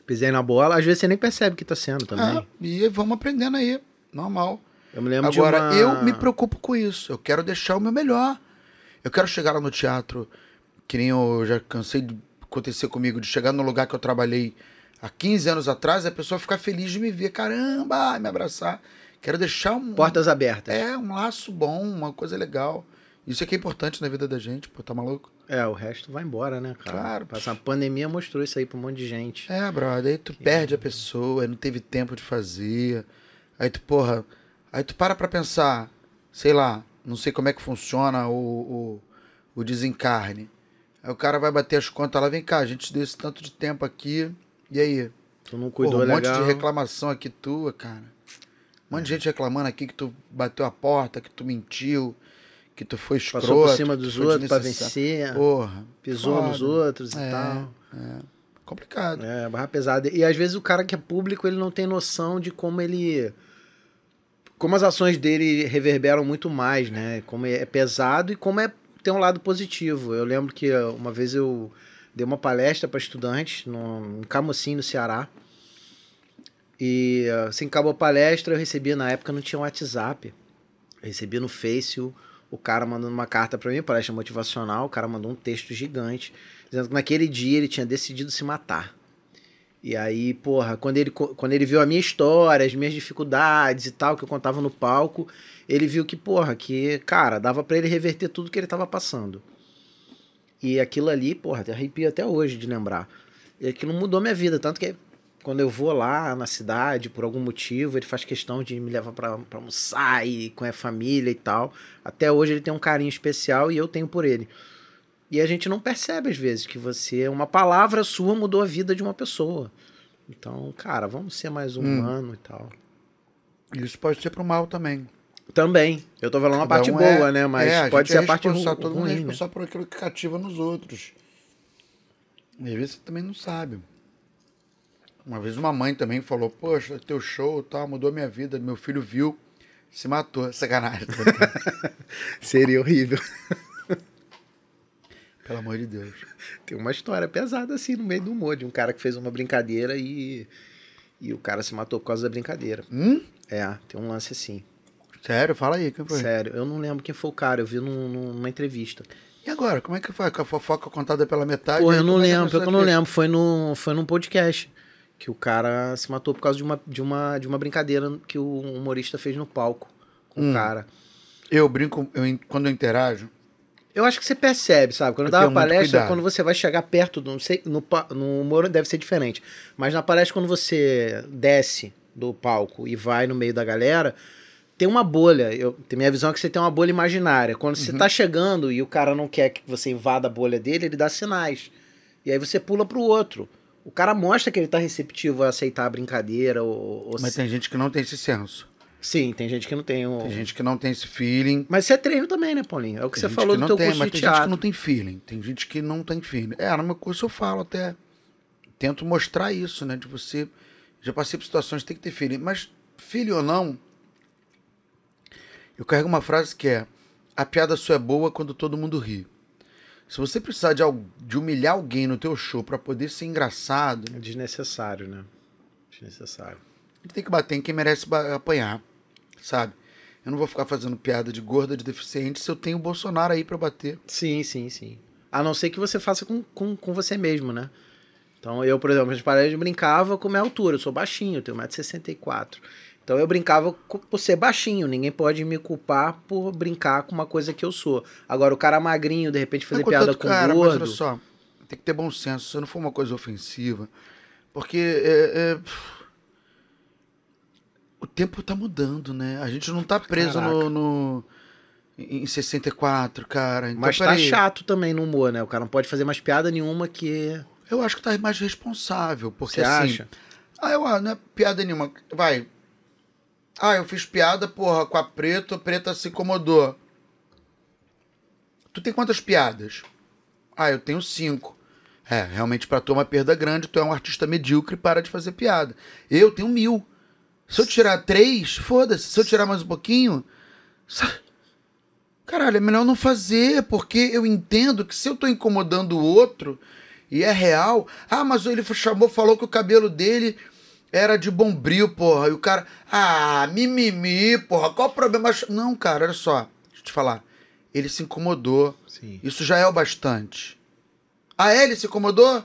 Pisei na bola, às vezes você nem percebe que tá sendo também. Ah, e vamos aprendendo aí. Normal. Eu me lembro Agora, de uma... eu me preocupo com isso. Eu quero deixar o meu melhor. Eu quero chegar lá no teatro, que nem eu já cansei de acontecer comigo, de chegar no lugar que eu trabalhei há 15 anos atrás, a pessoa ficar feliz de me ver. Caramba, me abraçar. Quero deixar um. Portas abertas. É, um laço bom, uma coisa legal. Isso é que é importante na vida da gente, pô, tá maluco? É, o resto vai embora, né, cara? Claro. Essa pandemia mostrou isso aí pra um monte de gente. É, brother, aí tu perde a pessoa, aí não teve tempo de fazer. Aí tu, porra, aí tu para pra pensar, sei lá, não sei como é que funciona o, o, o desencarne. Aí o cara vai bater as contas lá, vem cá, a gente deu esse tanto de tempo aqui, e aí? Tu não Porra, cuidou um monte legal. de reclamação aqui tua, cara. Um monte de gente reclamando aqui que tu bateu a porta, que tu mentiu, que tu foi escroto. Passou por cima dos outros pra vencer. Porra. Pisou nos foda. outros e É. tal. Complicado. É, barra pesada. E às vezes o cara que é público, ele não tem noção de como ele. Como as ações dele reverberam muito mais, né? Como é pesado e como é tem um lado positivo. Eu lembro que uh, uma vez eu dei uma palestra para estudantes no, em Camocim, no Ceará. E uh, assim acabou a palestra, eu recebi na época não tinha WhatsApp. Eu recebi no Face o, o cara mandando uma carta para mim, palestra motivacional, o cara mandou um texto gigante dizendo que naquele dia ele tinha decidido se matar. E aí, porra, quando ele, quando ele viu a minha história, as minhas dificuldades e tal, que eu contava no palco, ele viu que, porra, que, cara, dava pra ele reverter tudo que ele tava passando. E aquilo ali, porra, até arrepio até hoje de lembrar. E aquilo mudou minha vida, tanto que quando eu vou lá na cidade, por algum motivo, ele faz questão de me levar pra, pra almoçar e com a família e tal. Até hoje ele tem um carinho especial e eu tenho por ele. E a gente não percebe às vezes que você, uma palavra sua mudou a vida de uma pessoa. Então, cara, vamos ser mais humano e tal. Isso pode ser pro mal também. Também. Eu tô falando a Cada parte um boa, é- né? Mas é, pode gente ser é a parte ru responsável, Todo mundo é ruim, né? responsável por aquilo que cativa nos outros. E às vezes você também não sabe. Uma vez uma mãe também falou, poxa, teu show tal, mudou minha vida, meu filho viu, se matou. Sacanagem. Seria horrível. Pelo amor de Deus. Tem uma história pesada assim no meio do humor, de um cara que fez uma brincadeira e, e o cara se matou por causa da brincadeira. Hum? É, tem um lance assim. Sério? Fala aí, quem foi? Sério, eu não lembro quem foi o cara, eu vi num- num- numa entrevista. E agora, como é que foi? Com a fofoca contada pela metade? Pô, eu não é lembro, pior que eu não lembro. Foi, no, foi num podcast que o cara se matou por causa de uma, de uma, de uma brincadeira que o humorista fez no palco com Hum. o cara. Eu brinco, eu, quando eu interajo, Eu acho que você percebe, sabe? Quando eu dava palestra, cuidado. quando você vai chegar perto, do, não sei, no, no humor deve ser diferente. Mas na palestra, quando você desce do palco e vai no meio da galera, tem uma bolha. Eu, minha visão é que você tem uma bolha imaginária. Quando Uhum. você tá chegando e o cara não quer que você invada a bolha dele, ele dá sinais. E aí você pula pro outro. O cara mostra que ele tá receptivo a aceitar a brincadeira. Ou, ou mas se- tem gente que não tem esse senso. Sim, tem gente que não tem. O... Tem gente que não tem esse feeling. Mas você é treino também, né, Paulinho? É o que Tem você falou que do teu tem, curso mas de tem gente que teatro. não tem feeling. Tem gente que não tem feeling. É, no meu curso eu falo até. Tento mostrar isso, né? De você. Já passei por situações que tem que ter feeling. Mas, filho ou não, eu carrego uma frase que é: a piada só é boa quando todo mundo ri. Se você precisar de, de humilhar alguém no teu show pra poder ser engraçado, É desnecessário, né? Desnecessário. ele tem que bater em quem merece apanhar, sabe? Eu não vou ficar fazendo piada de gorda, de deficiente, se eu tenho o Bolsonaro aí pra bater. Sim, sim, sim. A não ser que você faça com, com, com você mesmo, né? Então eu, por exemplo, nas paredes brincava com minha altura. Eu sou baixinho, eu tenho 1,64m. Então eu brincava por ser baixinho. Ninguém pode me culpar por brincar com uma coisa que eu sou. Agora, o cara magrinho, de repente, fazer Não, piada contanto, com cara, mas olha gordo. só, tem que ter bom senso, se não for uma coisa ofensiva. Porque é, é, o tempo tá mudando, né? A gente não tá preso no, no- em 64, cara. Então, Mas tá peraí, chato também no humor, né? O cara não pode fazer mais piada nenhuma que. Eu acho que tá mais responsável, porque Você assim. acha? Ah, eu ah, não é piada nenhuma. Vai. Ah, eu fiz piada, porra, com a preta, a preta se incomodou. Tu tem quantas piadas? Ah, eu tenho cinco. É, realmente pra tu é uma perda grande, tu é um artista medíocre para de fazer piada. Eu tenho mil. Se eu tirar três, foda-se. Se eu tirar mais um pouquinho. Caralho, é melhor não fazer, porque eu entendo que se eu tô incomodando o outro e é real. Ah, mas ele chamou, falou que o cabelo dele era de bombril, porra. E o cara. Ah, mimimi, porra. Qual o problema? Não, cara, olha só. Deixa eu te falar. Ele se incomodou. Sim. Isso já é o bastante. Ah, é? Ele se incomodou?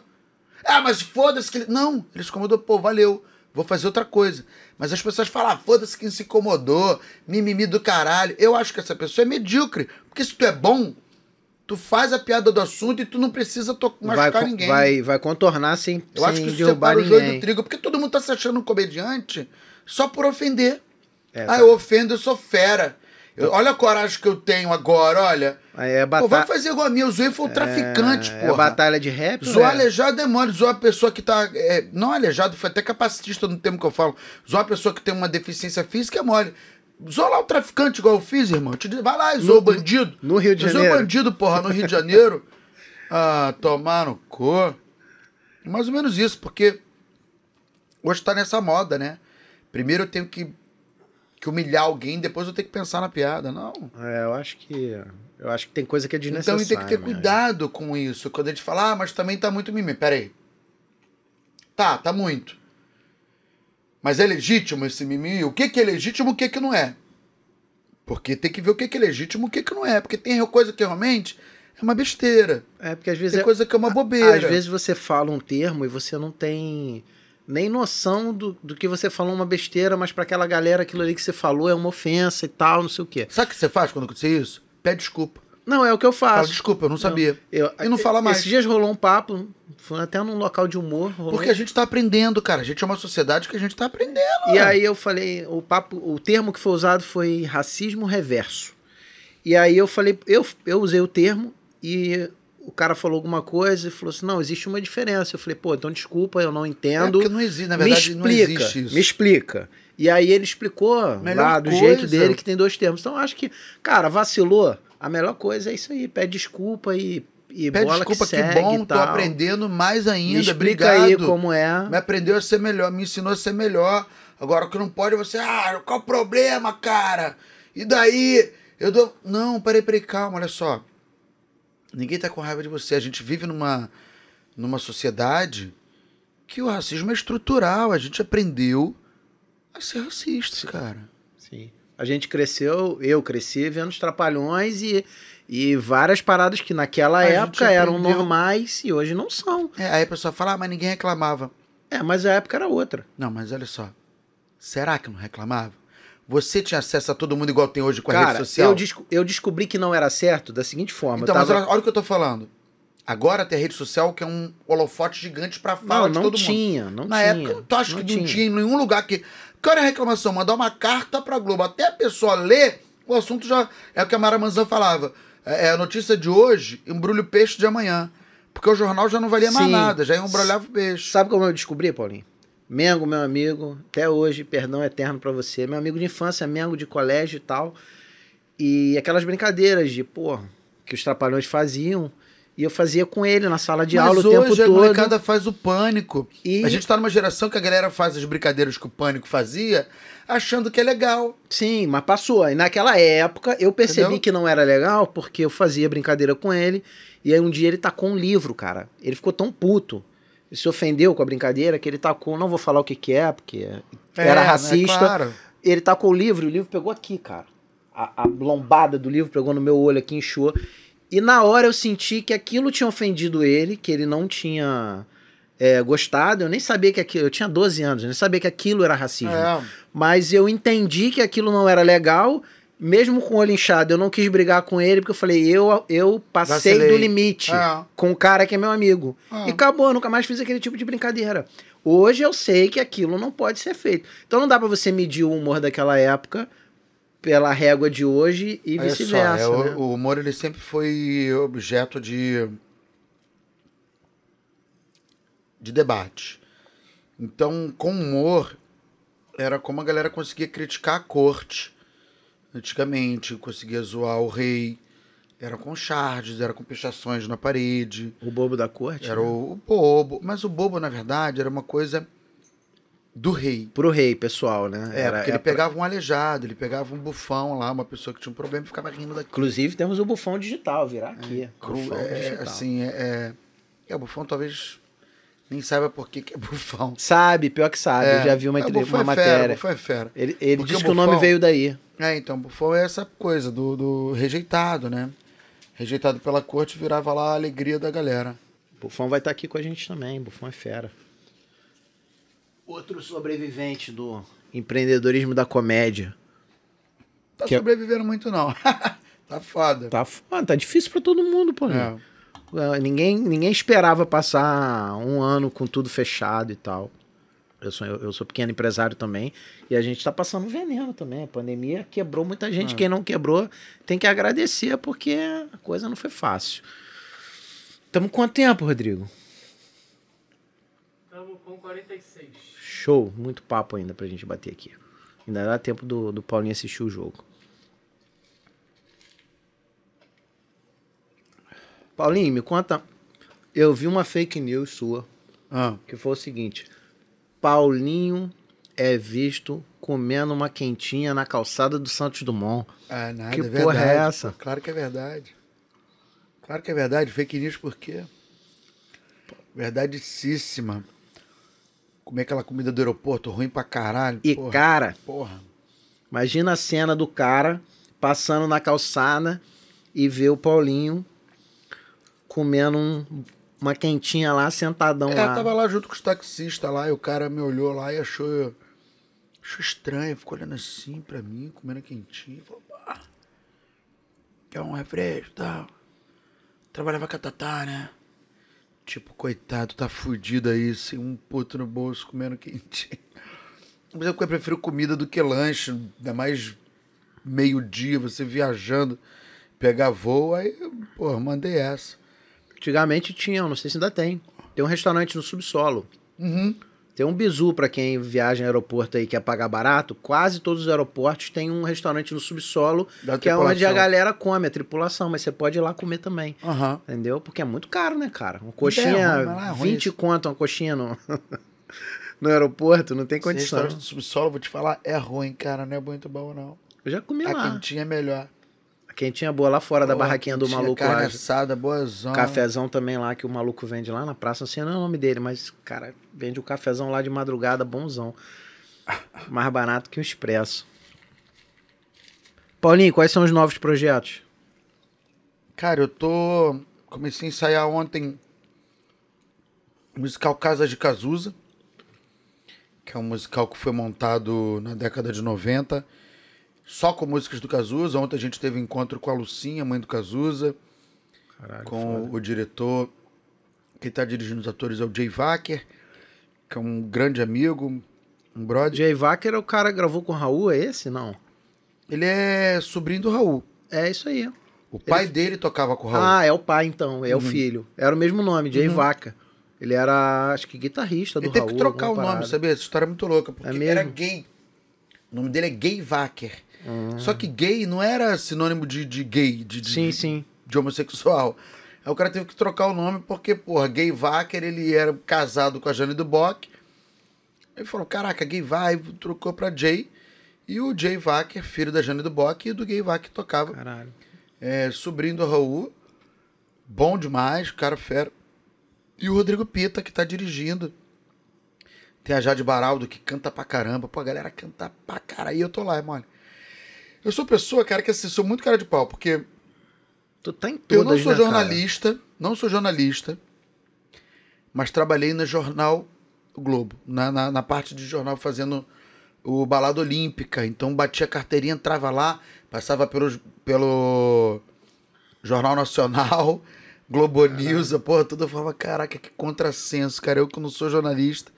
Ah, mas foda-se que ele. Não, ele se incomodou, pô, valeu. Vou fazer outra coisa. Mas as pessoas falam, ah, foda-se quem se incomodou, mimimi do caralho. Eu acho que essa pessoa é medíocre. Porque se tu é bom, tu faz a piada do assunto e tu não precisa Vai, machucar con- ninguém. vai, vai contornar sem, Eu acho sem que isso separa o joio do ninguém. trigo, porque todo mundo tá se achando um comediante só por ofender. É, ah, tá. eu ofendo, eu sou fera. Eu- olha a coragem que eu tenho agora, olha. É Pô, vai fazer igual a mim, eu zoei foi traficante, é, porra. é batalha de rap. Zoar né? aleijado é mole, zoar a pessoa que tá. é, não aleijado, foi até capacitista no termo que eu falo. Zoar a pessoa que tem uma deficiência física é mole. Lá o traficante igual eu fiz, irmão. Te digo, vai lá zoa o bandido. no Rio de Janeiro. Zoa o bandido, porra, no Rio de Janeiro. ah, tomar no cu. Mais ou menos isso, porque hoje tá nessa moda, né? Primeiro eu tenho que, que humilhar alguém, depois eu tenho que pensar na piada. Não. É, eu acho que. Eu acho que tem coisa que é Então desnecessária. tem que ter mesmo. cuidado com isso. Quando a gente fala, ah, mas também tá muito mimimi. Pera aí. Tá, tá muito. Mas é legítimo esse mimimi? O que, que é legítimo e o que, que não é? Porque tem que ver o que, que é legítimo e o que, que não é. Porque tem coisa que realmente é uma besteira. É, porque às vezes. Tem é- coisa que é uma bobeira. Às vezes você fala um termo e você não tem nem noção do, do que você falou uma besteira, mas pra aquela galera aquilo ali que você falou é uma ofensa e tal, não sei o quê. Sabe o que você faz quando acontecer isso? Pede desculpa. Não, é o que eu Fala, faço. desculpa, eu não sabia. Eu, E não fala mais. Esses dias rolou um papo, foi até num local de humor. Rolou Porque a gente tá aprendendo, cara. A gente é uma sociedade que a gente tá aprendendo. E né? aí eu falei, o papo, o termo que foi usado foi racismo reverso. E aí eu falei, eu, eu usei o termo e o cara falou alguma coisa e falou assim: não, existe uma diferença. Eu falei, pô, então desculpa, eu não É entendo. porque não existe, na verdade, me não explica, existe isso. me explica. E aí ele explicou Melhor lá do coisa. jeito dele que tem dois termos. Então eu acho que, cara, vacilou. A melhor coisa é isso aí, pede desculpa e, e Pede desculpa, que, que, bom, tô aprendendo mais Me ainda. explica Obrigado. aí como é. Me aprendeu a ser melhor, me ensinou a ser melhor. Agora o que não pode é você, ah, qual o problema, cara? E daí? Eu dou. Não, peraí, peraí, calma, olha só. Ninguém tá com raiva de você. A gente vive numa, numa sociedade que o racismo é estrutural. A gente aprendeu a ser racista, cara. Sim. A gente cresceu, eu cresci vendo os trapalhões e, e várias paradas que naquela A época eram aprendeu. normais e hoje não são. É, aí a pessoa fala, ah, mas ninguém reclamava. É, mas a época era outra. Não, mas olha só. Será que não reclamava? Você tinha acesso a todo mundo igual tem hoje com a Cara, rede social? eu, desco- eu descobri que não era certo da seguinte forma. Então, eu mas tava... olha, olha o que eu tô falando. Agora tem a rede social que é um holofote gigante pra fala Não, de não todo mundo. tinha, não Na tinha. época, tu acha não que não tinha em nenhum lugar que. Qual era a reclamação? Mandar uma carta pra Globo. Até a pessoa ler, o assunto já. É o que a Mara Manzan falava. É é a notícia de hoje, embrulha o peixe de amanhã. Porque o jornal já não valia mais Sim. nada, já embrulhava o peixe. Sabe como eu descobri, Paulinho? Mengo, meu amigo, até hoje, perdão eterno pra você. Meu amigo de infância, Mengo de colégio e tal. E aquelas brincadeiras de, pô, que os trapalhões faziam. E eu fazia com ele na sala de Mas aula o tempo a todo. molecada faz o pânico. E- A gente tá numa geração que a galera faz as brincadeiras que o pânico fazia, achando que é legal. Sim, mas passou. E naquela época eu percebi Entendeu? que não era legal porque eu fazia brincadeira com ele. E aí um dia ele tacou um livro, cara. Ele ficou tão puto. Ele se ofendeu com a brincadeira que ele tacou. Não vou falar o que, que é, porque era É, né, racista. claro. Ele tacou o livro e o livro pegou aqui, cara. A, a lombada do livro pegou no meu olho aqui, inchou. E na hora eu senti que aquilo tinha ofendido ele, que ele não tinha é, gostado. Eu nem sabia que aquilo. Eu tinha 12 anos, eu nem sabia que aquilo era racismo. É. Mas eu entendi que aquilo não era legal. Mesmo com o olho inchado, eu não quis brigar com ele, porque eu falei, eu, eu passei Vacilei. do limite É. com o cara que é meu amigo. Ah. E acabou, eu nunca mais fiz aquele tipo de brincadeira. Hoje eu sei que aquilo não pode ser feito. Então não dá pra você medir o humor daquela época pela régua de hoje e vice-versa. é, o- né? o, humor ele sempre foi objeto de de debate. Então, com humor era como a galera conseguia criticar a corte antigamente, conseguia zoar o rei. Era com charges, era com pichações na parede, O bobo da corte. era né? o, o bobo. Mas o bobo, na verdade, era uma coisa do rei. Pro rei, pessoal, né? É, Era- porque ele é pra- pegava um aleijado, ele pegava um bufão lá, uma pessoa que tinha um problema e ficava rindo daquilo. Inclusive temos o bufão digital, virar aqui. Cru, Bufão é, digital. assim, é, é, é, o bufão talvez nem saiba por que, que é bufão. Sabe, pior que sabe. É, eu já vi uma, é, o entre- bufão uma é fera, matéria. o bufão é fera. Ele, ele Porque disse o que o nome veio daí. É, então, bufão é essa coisa do, do rejeitado, né? Rejeitado pela corte virava lá a alegria da galera. Bufão vai estar aqui com a gente também. Bufão é fera. Outro sobrevivente do empreendedorismo da comédia. Tá Que é- sobrevivendo muito, não. tá foda. Tá foda, tá difícil pra todo mundo, pô. É. É, Ninguém, ninguém esperava passar um ano com tudo fechado e tal. Eu sou, eu, sou pequeno empresário também. E a gente tá passando veneno também. A pandemia quebrou muita gente. Quem não quebrou tem que agradecer, porque a coisa não foi fácil. Estamos quanto tempo, Rodrigo? Estamos com 46. Show. Muito papo ainda pra gente bater aqui. Ainda dá tempo do, do Paulinho assistir o jogo. Paulinho, me conta. Eu vi uma fake news sua. Ah, que foi o seguinte: Paulinho é visto comendo uma quentinha na calçada do Santos Dumont. ah, nada, Que é porra verdade. é essa? Claro que é verdade. Claro que é verdade. Fake news por quê? Verdadíssima. Comer aquela comida do aeroporto ruim pra caralho. E porra. cara, Porra. imagina a cena do cara passando na calçada e ver o Paulinho comendo um- uma quentinha lá, sentadão É, lá. tava lá junto com os taxistas lá, e o cara me olhou lá e achou, achou estranho, ficou olhando assim pra mim, comendo quentinho, falou, "Bah, quer um refresco e tal. Trabalhava com a Tatá, né? Tipo, coitado, tá fudido aí, sem um puto no bolso, comendo quentinho. Mas eu prefiro comida do que lanche, ainda mais meio-dia, você viajando, pegar voo, aí, pô, mandei essa. Antigamente tinha, não sei se ainda tem. Tem um restaurante no subsolo. Uhum. Tem um bizu pra quem viaja em aeroporto aí e quer pagar barato. Quase todos os aeroportos têm um restaurante no subsolo, Da que é onde a tripulação. galera come, a tripulação, mas você pode ir lá comer também. Aham. Entendeu? Porque é muito caro, né, cara? Uma é coxinha, ruim, lá é ruim 20 isso. conto uma coxinha no, no aeroporto, não tem Esse condição. restaurante do subsolo, vou te falar, é ruim, cara. Não é muito bom, não. Eu já comi A lá. quentinha é melhor. Quentinha boa lá fora da Porra, barraquinha do maluco carne lá. assada, boazão. Cafezão também lá que o maluco vende lá na praça. Não sei não é o nome dele, mas, cara, vende o cafezão lá de madrugada, bonzão. Mais barato que o expresso. Paulinho, quais são os novos projetos? Cara, eu tô... Comecei a ensaiar ontem o musical Casa de Cazuza, que é um musical que foi montado na década de 90, só com músicas do Cazuza. Ontem a gente teve um encontro com a Lucinha, mãe do Cazuza, Caralho, com o diretor. Quem tá dirigindo os atores é o Jay Wacker, que é um grande amigo, um brother. Jay Wacker é o cara que gravou com o Raul, é esse? Não. Ele é sobrinho do Raul. É isso aí. O pai dele tocava com o Raul. Ah, é o pai então, é o filho. Era o mesmo nome, Jay Vaca. Ele era, acho que guitarrista do Ele teve Raul. que trocar o nome, parada. sabia? Essa história é muito louca, porque É mesmo? era gay. O nome dele é Gay Wacker. Hum. Só que gay não era sinônimo de, de gay, de, de, Sim, sim. de homossexual. Aí o cara teve que trocar o nome porque, porra, Gay Wacker, ele era casado com a Jane do Bock. Ele falou, caraca, Gay vai, trocou pra Jay. E o Jay Wacker, filho da Jane do Bock, e do Gay Wacker tocava. Caralho. É, sobrinho do Raul. Bom demais, cara fera. E o Rodrigo Pita, que tá dirigindo. Tem a Jade Baraldo, que canta pra caramba. Pô, a galera canta pra caralho. E eu tô lá, mano. Eu sou pessoa, cara, que assim, sou muito cara de pau, porque Tu tá em todas, eu não sou né, cara? jornalista, não sou jornalista, mas trabalhei no jornal Globo, na, na, na parte de jornal fazendo o Balada Olímpica. Então batia a carteirinha, entrava lá, passava pelo, pelo Jornal Nacional, Globo News, a porra toda. Eu falava, caraca, que contrassenso, cara. Eu que não sou jornalista,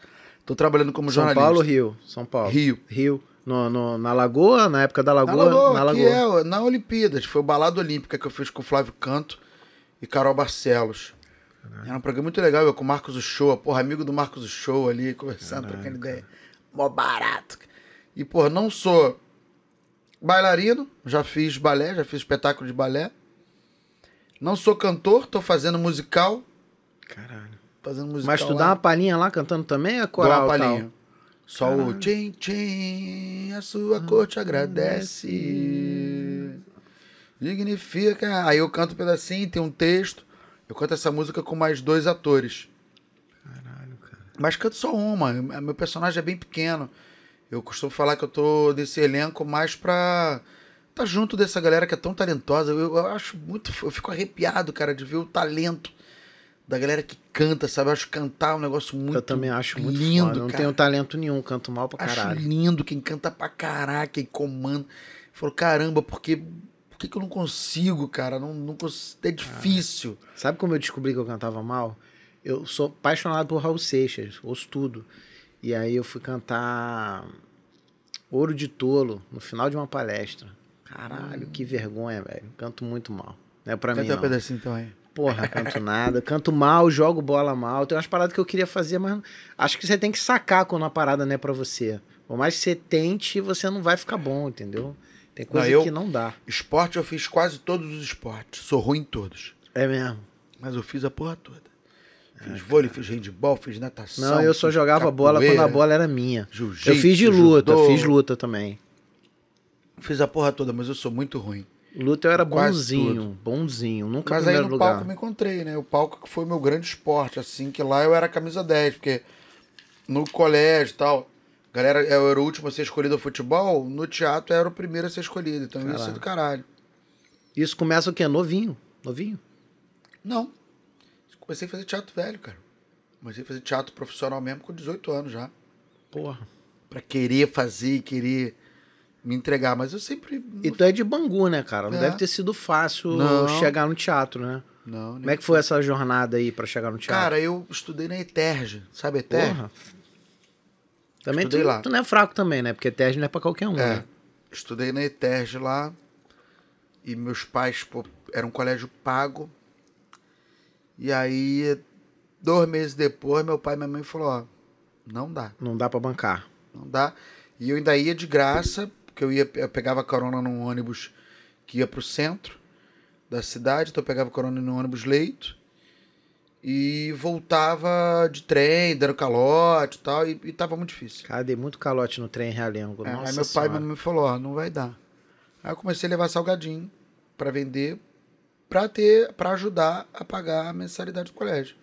tô trabalhando como São jornalista. Paulo ou Rio? São Paulo. Rio. Rio. No, no- na Lagoa, na época da Na Lagoa? Lagoa, na Lagoa. é, na Olimpíadas. Foi o Balada Olímpica que eu fiz com o Flávio Canto e Carol Barcelos. Era um programa muito legal, eu com o Marcos Uchoa, porra, amigo do Marcos Uchoa ali, conversando, trocando ideia. Mó barato. E, porra, não sou bailarino, já fiz balé, já fiz espetáculo de balé. Não sou cantor, tô fazendo musical. Caralho. Fazendo musical Mas tu lá. dá uma palhinha lá cantando também? É coral uma tal? Só o tchim tchim, a sua corte agradece. Dignifica. Aí eu canto um pedacinho, tem um texto. Eu canto essa música com mais dois atores. Caralho, cara. Mas canto só uma. Meu personagem é bem pequeno. Eu costumo falar que eu tô desse elenco mais pra tá junto dessa galera que é tão talentosa. Eu, eu acho muito. Eu fico arrepiado, cara, de ver o talento da galera que canta, sabe? Eu acho cantar um negócio muito eu também acho muito lindo. Não cara. tenho talento nenhum, canto mal pra Acho caralho. lindo quem canta pra caraca e comanda. Falou, caramba, porque por que, que eu não consigo, cara? Não, não cons... É difícil. Sabe como eu descobri que eu cantava mal? Eu sou apaixonado por Raul Seixas, ouço tudo. E aí eu fui cantar Ouro de Tolo no final de uma palestra. Caralho, que vergonha, velho. Canto muito mal. Não é pra mim, Canta um pedacinho então aí. Porra, canto nada. Canto mal, jogo bola mal. Tem umas paradas que eu queria fazer, mas acho que você tem que sacar quando a parada não é pra você. Por mais que você tente, você não vai ficar bom, entendeu? Tem coisa Não, eu- que não dá. Esporte eu fiz quase todos os esportes. Sou ruim em todos. É mesmo. Mas eu fiz a porra toda. Fiz vôlei, fiz handball, fiz natação. Não, eu só jogava bola quando a capoeira, bola era minha. Eu fiz de luta, judô. fiz luta também. Fiz a porra toda, mas eu sou muito ruim. Luta eu era Quase bonzinho, bonzinho. Nunca Mas aí no lugar. palco eu me encontrei, né? O palco que foi meu grande esporte, assim, que lá eu era camisa 10, porque no colégio e tal, galera, eu era o último a ser escolhido ao futebol, no teatro eu era o primeiro a ser escolhido, então isso é Caralho. do caralho. Isso começa o quê? Novinho. Novinho. Não. Comecei a fazer teatro velho, cara. Comecei a fazer teatro profissional mesmo com 18 anos já. Porra. Pra querer fazer querer me entregar, mas eu sempre. E tu é de Bangu, né, cara? Não É. deve ter sido fácil Não. chegar no teatro, né? Não, Como é que foi essa jornada aí pra chegar no teatro? Cara, eu estudei na Eterge, sabe Eterge? Porra. Também tu, lá. tu não é fraco também, né? Porque teste não é pra qualquer um, É, né? estudei na Eterge lá. E meus pais, pô, era um colégio pago. E aí, dois meses depois, meu pai e minha mãe falou, ó, não dá, Não dá pra bancar. não dá. E eu ainda ia de graça, porque eu ia, eu pegava carona num ônibus que ia pro centro da cidade, então eu pegava carona no ônibus leito e voltava de trem, dando calote e tal, e, e tava muito difícil. Cara, dei muito calote no trem Realengo. É, aí meu pai e Senhora. minha mãe falou, ó, não vai dar. Aí eu comecei a levar salgadinho pra vender, pra ter, para ajudar a pagar a mensalidade do colégio.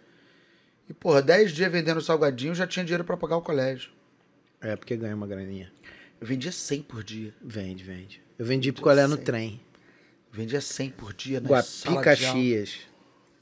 E porra, 10 dias vendendo salgadinho, eu já tinha dinheiro pra pagar o colégio. É, porque ganha uma graninha. Eu vendia 100 por dia. Vende, vende. Eu vendi picolé no trem. Vendia 100 por dia na Guapi. Caxias.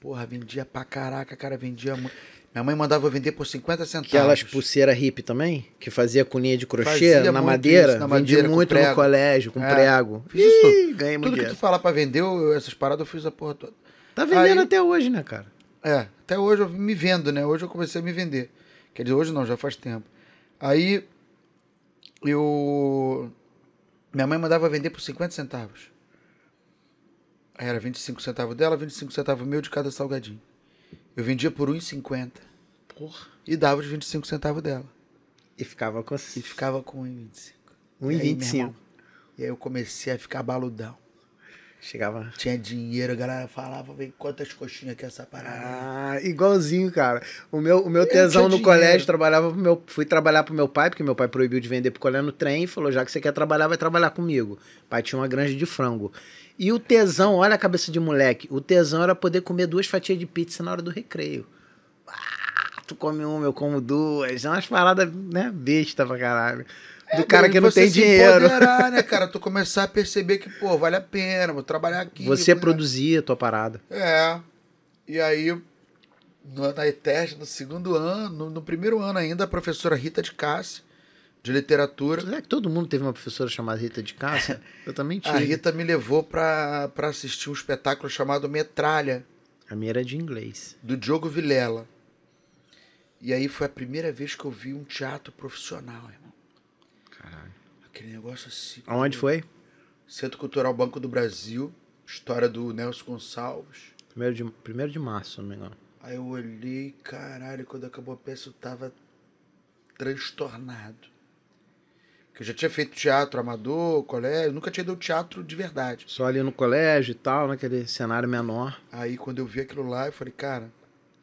Porra, vendia pra caraca, cara, vendia muito. Minha mãe mandava eu vender por 50 centavos. Aquelas pulseiras hippie também, que fazia com linha de crochê Fazia na madeira. isso, na madeira, muito no colégio, com É, prego. fiz isso tudo. Ganhei muito Tudo que dinheiro. tu falar pra vender, eu- essas paradas eu fiz a porra toda. Tá vendendo Aí- até hoje, né, cara? É, até hoje eu me vendo, né? Hoje eu comecei a me vender. Quer dizer, hoje não, já faz tempo. Aí eu. Minha mãe mandava vender por 50 centavos. Aí era 25 centavos dela, 25 centavos meu de cada salgadinho. Eu vendia por 1,50 Porra. e dava os 25 centavos dela. E ficava com E ficava com 1,25. E aí, meu 1,25. irmão, E aí eu comecei a ficar baludão. Chegava. Tinha dinheiro, a galera falava, vem quantas coxinhas que é essa parada. Ah, igualzinho, cara. O meu, o meu tesão no tinha colégio dinheiro. trabalhava pro meu. Fui trabalhar pro meu pai, porque meu pai proibiu de vender picolé no trem e falou: já que você quer trabalhar, vai trabalhar comigo. O pai tinha uma granja de frango. E o tesão, olha a cabeça de moleque. O tesão era poder comer duas fatias de pizza na hora do recreio. Ah, tu come uma, eu como duas. É umas paradas, né? Besta pra caralho. Do cara que não tem dinheiro. empoderar, né, cara? Tu começar a perceber que, pô, vale a pena, vou trabalhar aqui. Você produzia a tua parada. É. E aí, no, na ETES, no segundo ano, no, no primeiro ano ainda, a professora Rita de Cássia, de literatura, Será que todo mundo teve uma professora chamada Rita de Cássia? Eu também a tive. Rita me levou pra, pra assistir um espetáculo chamado Metralha, A minha era de inglês. do Diogo Vilela. E aí foi a primeira vez que eu vi um teatro profissional, irmão. Caralho. Aquele negócio assim. Aonde foi? Centro Cultural Banco do Brasil, história do Nelson Gonçalves. Primeiro de, primeiro de março, não me engano. Aí eu olhei, caralho, quando acabou a peça eu tava transtornado. Porque eu já tinha feito teatro amador, colégio, nunca tinha ido ao teatro de verdade. Só ali no colégio e tal, naquele cenário menor. Aí quando eu vi aquilo lá, eu falei, cara,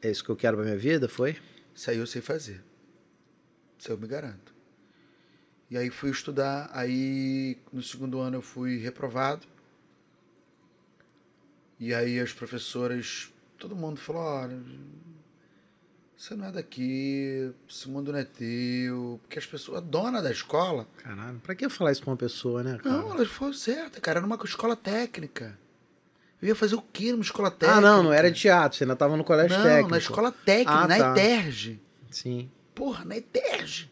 É isso que eu quero pra minha vida, foi? isso aí eu sei fazer. Isso aí eu me garanto. E aí fui estudar, aí no segundo ano eu fui reprovado. E aí as professoras, todo mundo falou, olha, você não é daqui, esse mundo não é teu. Porque as pessoas, a dona da escola, Caralho, pra que falar isso pra uma pessoa, né, cara? não, elas foram certas, cara, era uma escola técnica. Eu ia fazer o quê numa escola técnica? Ah, não, não era de teatro, você ainda tava no colégio Não, técnico. na escola técnica, Ah, na tá. ETERJ. Sim. Porra, na ETERJ.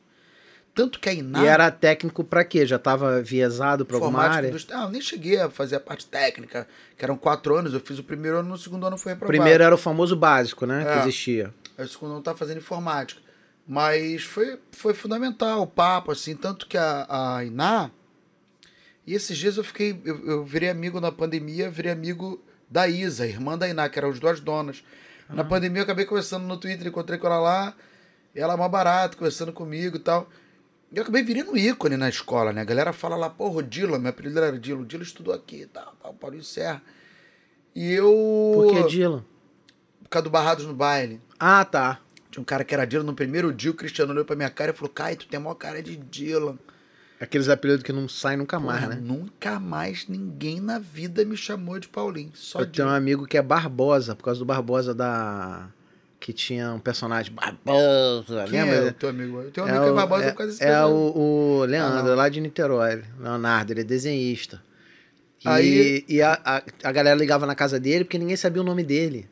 Tanto que a Iná... E era técnico pra quê? Já tava viesado pra alguma área? industrial. Ah, eu nem cheguei a fazer a parte técnica, que eram quatro anos. Eu fiz o primeiro ano, no segundo ano foi reprovado. Primeiro era o famoso básico, né? É. Que existia. Aí o segundo ano tá fazendo informática. Mas foi, foi fundamental o papo, assim, tanto que a, a Iná. E esses dias eu fiquei. Eu, eu virei amigo na pandemia, virei amigo da Isa, irmã da Iná, que eram as duas donas. Na pandemia eu acabei conversando no Twitter, encontrei com ela lá, e ela mó barato, conversando comigo e tal. Eu acabei virando ícone na escola, né? A galera fala lá, pô, o Dila, meu apelido era Dilo, o Dilo estudou aqui tal, tal, Paulinho Serra. E eu. Por que Dylan? Por causa do Barrados no Baile. Ah, tá. Tinha um cara que era Dylan no primeiro dia, o Cristiano olhou pra minha cara e falou: Kai, tu tem a maior cara de Dylan. Aqueles apelidos que não saem nunca mais, Porra, né? Nunca mais ninguém na vida me chamou de Paulinho. Só Eu tenho um amigo que é Barbosa, por causa do Barbosa da. Que tinha um personagem Barbosa, Quem lembra? é o teu amigo? Eu tenho um amigo que é Barbosa por causa desse é o, o Leandro, Ah, lá de Niterói. Leonardo, ele é desenhista. E, Aí- e a, a, a galera ligava na casa dele porque ninguém sabia o nome dele.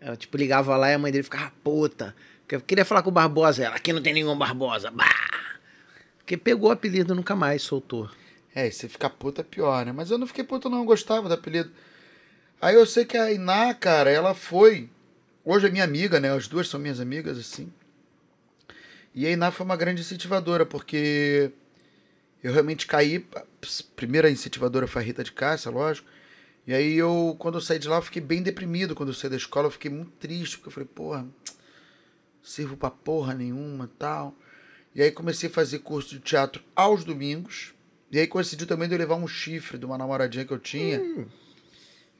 Ela, tipo, ligava lá e a mãe dele ficava puta. porque eu queria falar com o Barbosa. Ela, aqui não tem nenhum Barbosa. Bah! Porque pegou o apelido e nunca mais soltou. É, e se ficar puto é pior, né? Mas eu não fiquei puto, não, eu gostava do apelido. Aí eu sei que a Iná, cara, ela foi. Hoje é minha amiga, né? As duas são minhas amigas, assim. E a Iná foi uma grande incentivadora, porque eu realmente caí. A primeira incentivadora foi a Rita de Cássia, lógico. E aí eu, quando eu saí de lá, eu fiquei bem deprimido. Quando eu saí da escola, eu fiquei muito triste, porque eu falei, porra, sirvo pra porra nenhuma tal. E aí comecei a fazer curso de teatro aos domingos. E aí coincidiu também de eu levar um chifre de uma namoradinha que eu tinha.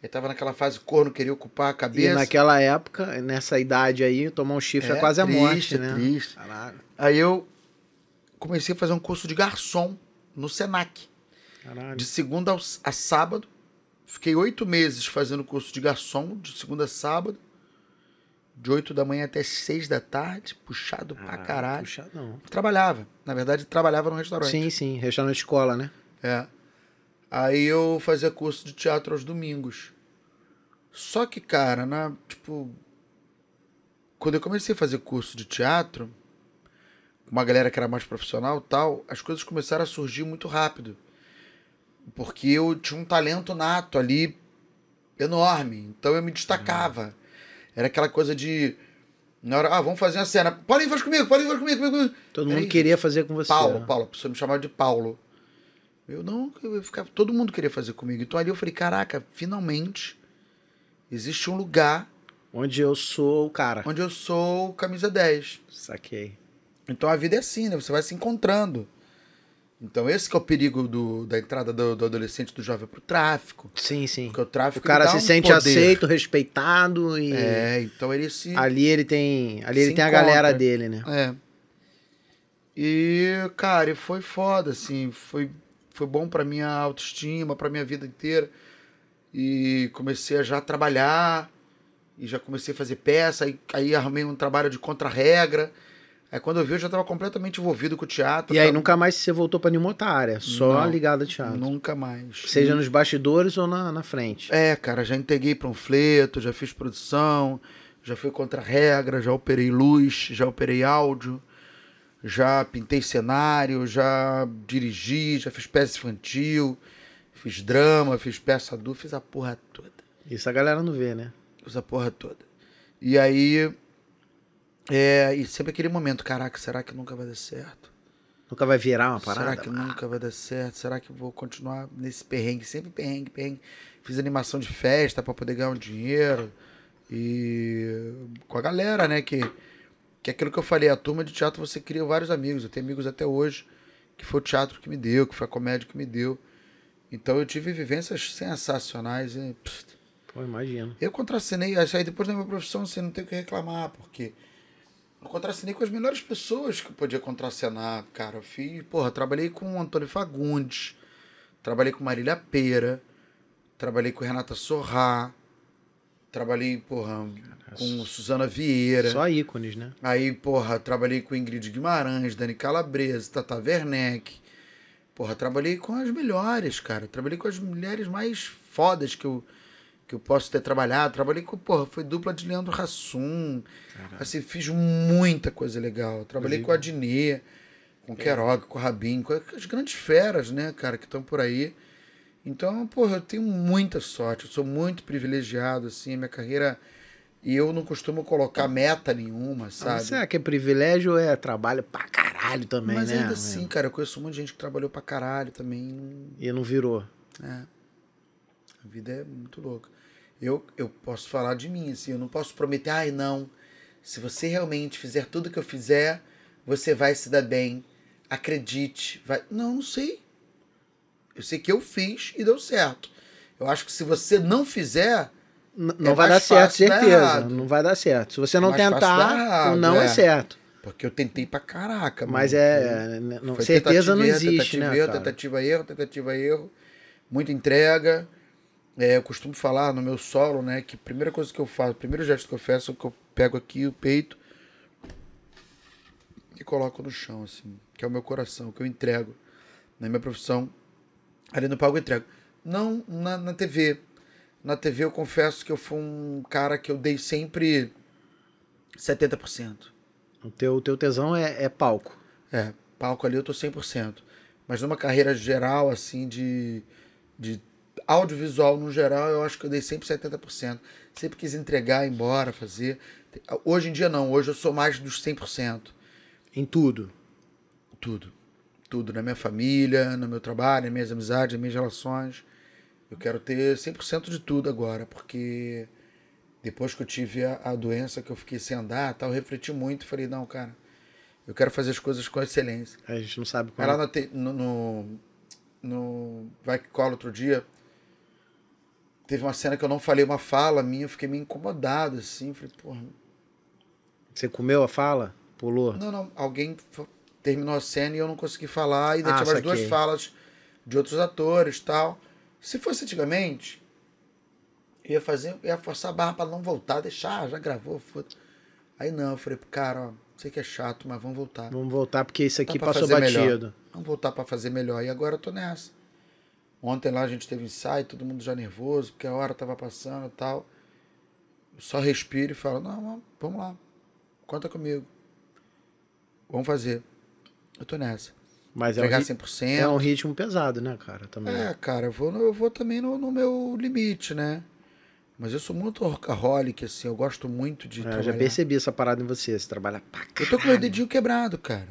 Eu tava naquela fase corno, queria ocupar a E cabeça. naquela época, nessa idade aí, tomar um chifre é, É, quase a triste, morte, né? triste. Aí eu comecei a fazer um curso de garçom no Senac. Caralho. De segunda a sábado. Fiquei oito meses fazendo curso de garçom, de segunda a sábado. De 8 da manhã até 6 da tarde, puxado pra Ah, caralho. Puxadão. Trabalhava. Na verdade, trabalhava no restaurante. Sim, sim. Restaurante escola, né? É. Aí eu fazia curso de teatro aos domingos. Só que, cara, na, tipo. Quando eu comecei a fazer curso de teatro, com uma galera que era mais profissional tal, as coisas começaram a surgir muito rápido. Porque eu tinha um talento nato ali enorme. Então eu me destacava. Era aquela coisa de. Na hora, ah, vamos fazer uma cena. Paulinho, faz comigo, Paulinho, faz comigo. comigo. Todo Peraí, mundo queria fazer com você. Paulo, né? Paulo, a pessoa me chamava de Paulo. Eu não, eu ficava, todo mundo queria fazer comigo. Então ali eu falei, caraca, finalmente existe um lugar Onde eu sou o cara. onde eu sou camisa 10. Saquei. Então a vida é assim, né? Você vai se encontrando. Então esse que é o perigo do, da entrada do, do adolescente, do jovem pro tráfico. Sim, sim. Porque o tráfico O cara se um sente poder. aceito, respeitado e É, então ele se... ali ele tem, ali ele tem a encontra. galera dele, né? É. E, cara, foi foda, assim, foi, foi bom pra minha autoestima, pra minha vida inteira. E comecei a já trabalhar, e já comecei a fazer peça, aí, aí arrumei um trabalho de contra-regra. Aí quando eu vi, eu já tava completamente envolvido com o teatro. E aí nunca mais você voltou pra nenhuma outra área, só Não, ligado ao teatro. Nunca mais. Seja nos bastidores ou na, na frente. É, cara, já entreguei panfleto, já fiz produção, já fui contra-regra, já operei luz, já operei áudio, já pintei cenário, já dirigi, já fiz peça infantil, fiz drama, fiz peça adulta, fiz a porra toda. Isso a galera não vê, né? Fiz a porra toda. E aí. É, e sempre aquele momento, caraca, será que nunca vai dar certo? Nunca vai virar uma parada. Será que nunca vai dar certo? Será que vou continuar nesse perrengue? Sempre perrengue, perrengue. Fiz animação de festa para poder ganhar um dinheiro. E com a galera, né? Que, que é aquilo que eu falei, a turma de teatro você cria vários amigos. Eu tenho amigos até hoje que foi o teatro que me deu, que foi a comédia que me deu. Então eu tive vivências sensacionais. E, pss, Pô, imagino. eu contracenei, aí depois da minha profissão você não tem o que reclamar, porque eu contracenei com as melhores pessoas que eu podia contracenar, cara. Eu fiz, porra, trabalhei com o Antônio Fagundes, trabalhei com Marília Pera, trabalhei com Renata Sorrá, trabalhei, porra, com Suzana Vieira. Só ícones, né? Aí, porra, trabalhei com Ingrid Guimarães, Dani Calabresa, Tata Werneck. Porra, trabalhei com as melhores, cara. Trabalhei com as mulheres mais fodas que eu, que eu posso ter trabalhado. Trabalhei com, porra, foi dupla de Leandro Hassum. Assim, fiz muita coisa legal. Trabalhei com a Adnê, com o Queiroga, com o Rabin, com as grandes feras, né, cara, que estão por aí. Então, porra, eu tenho muita sorte. Eu sou muito privilegiado, assim, a minha carreira. E eu não costumo colocar meta nenhuma, Ah, sabe? Será que é privilégio ou é trabalho pra caralho também, Mas né? ainda assim, cara, eu conheço um monte de gente que trabalhou pra caralho também. E não virou. É. A vida é muito louca. Eu, eu posso falar de mim, assim, eu não posso prometer, ai não, se você realmente fizer tudo que eu fizer, você vai se dar bem. Acredite. Vai... Não, não sei. Eu sei que eu fiz e deu certo. Eu acho que se você não fizer, N- não É vai dar certo, dar certeza. Não vai dar certo. Se você não dar tentar, errado, o não é. é. certo. porque eu tentei pra caraca. Mas mano. é. né, não- certeza não existe, tentativa né? erro? Tentativa erro, tentativa erro. Muita entrega. É, eu costumo falar no meu solo, né, que a primeira coisa que eu faço, o primeiro gesto que eu faço é que eu pego aqui o peito e coloco no chão, assim, que é o meu coração, que eu entrego. Na minha profissão, ali no palco eu entrego. Não na, na TV. Na TV eu confesso que eu fui um cara que eu dei sempre 70%. O teu, o teu tesão é, é palco. É, palco ali eu tô 100%. Mas numa carreira geral, assim, de, de audiovisual no geral, eu acho que eu dei sempre 70%. Sempre quis entregar, ir embora, fazer. Hoje em dia não, hoje eu sou mais dos 100%. Em tudo. Tudo. Tudo. Na minha família, no meu trabalho, nas minhas amizades, nas minhas relações. Eu quero ter 100% de tudo agora, porque depois que eu tive a, a doença, que eu fiquei sem andar, tal, eu refleti muito e falei, não, cara, eu quero fazer as coisas com excelência. A gente não sabe Aí como. lá no, no, no, Vai Que Cola outro dia, teve uma cena que eu não falei uma fala minha, eu fiquei meio incomodado, assim. Falei, porra. Você comeu a fala? Pulou? Não, não, alguém terminou a cena e eu não consegui falar, e ainda Ah, tinha mais duas falas de outros atores tal. Se fosse antigamente, eu ia fazer, eu ia forçar a barra pra não voltar, deixar, já gravou, foda. Aí não, eu falei pro cara, ó, sei que é chato, mas vamos voltar. Vamos voltar porque isso aqui pra passou batido. melhor. Vamos voltar pra fazer melhor. E agora eu tô nessa. Ontem lá a gente teve ensaio, todo mundo já nervoso, porque a hora tava passando e tal. Eu só respiro e falo, não, vamos lá. Conta comigo. Vamos fazer. Eu tô nessa. Mas é um, Entregar ri- 100%. é um ritmo pesado, né, cara? Também. É, cara, eu vou, eu vou também no, no meu limite, né? Mas eu sou muito workaholic, assim, eu gosto muito de É, eu já percebi essa parada em você. Você trabalha pra caralho. Eu tô com meu dedinho quebrado, cara.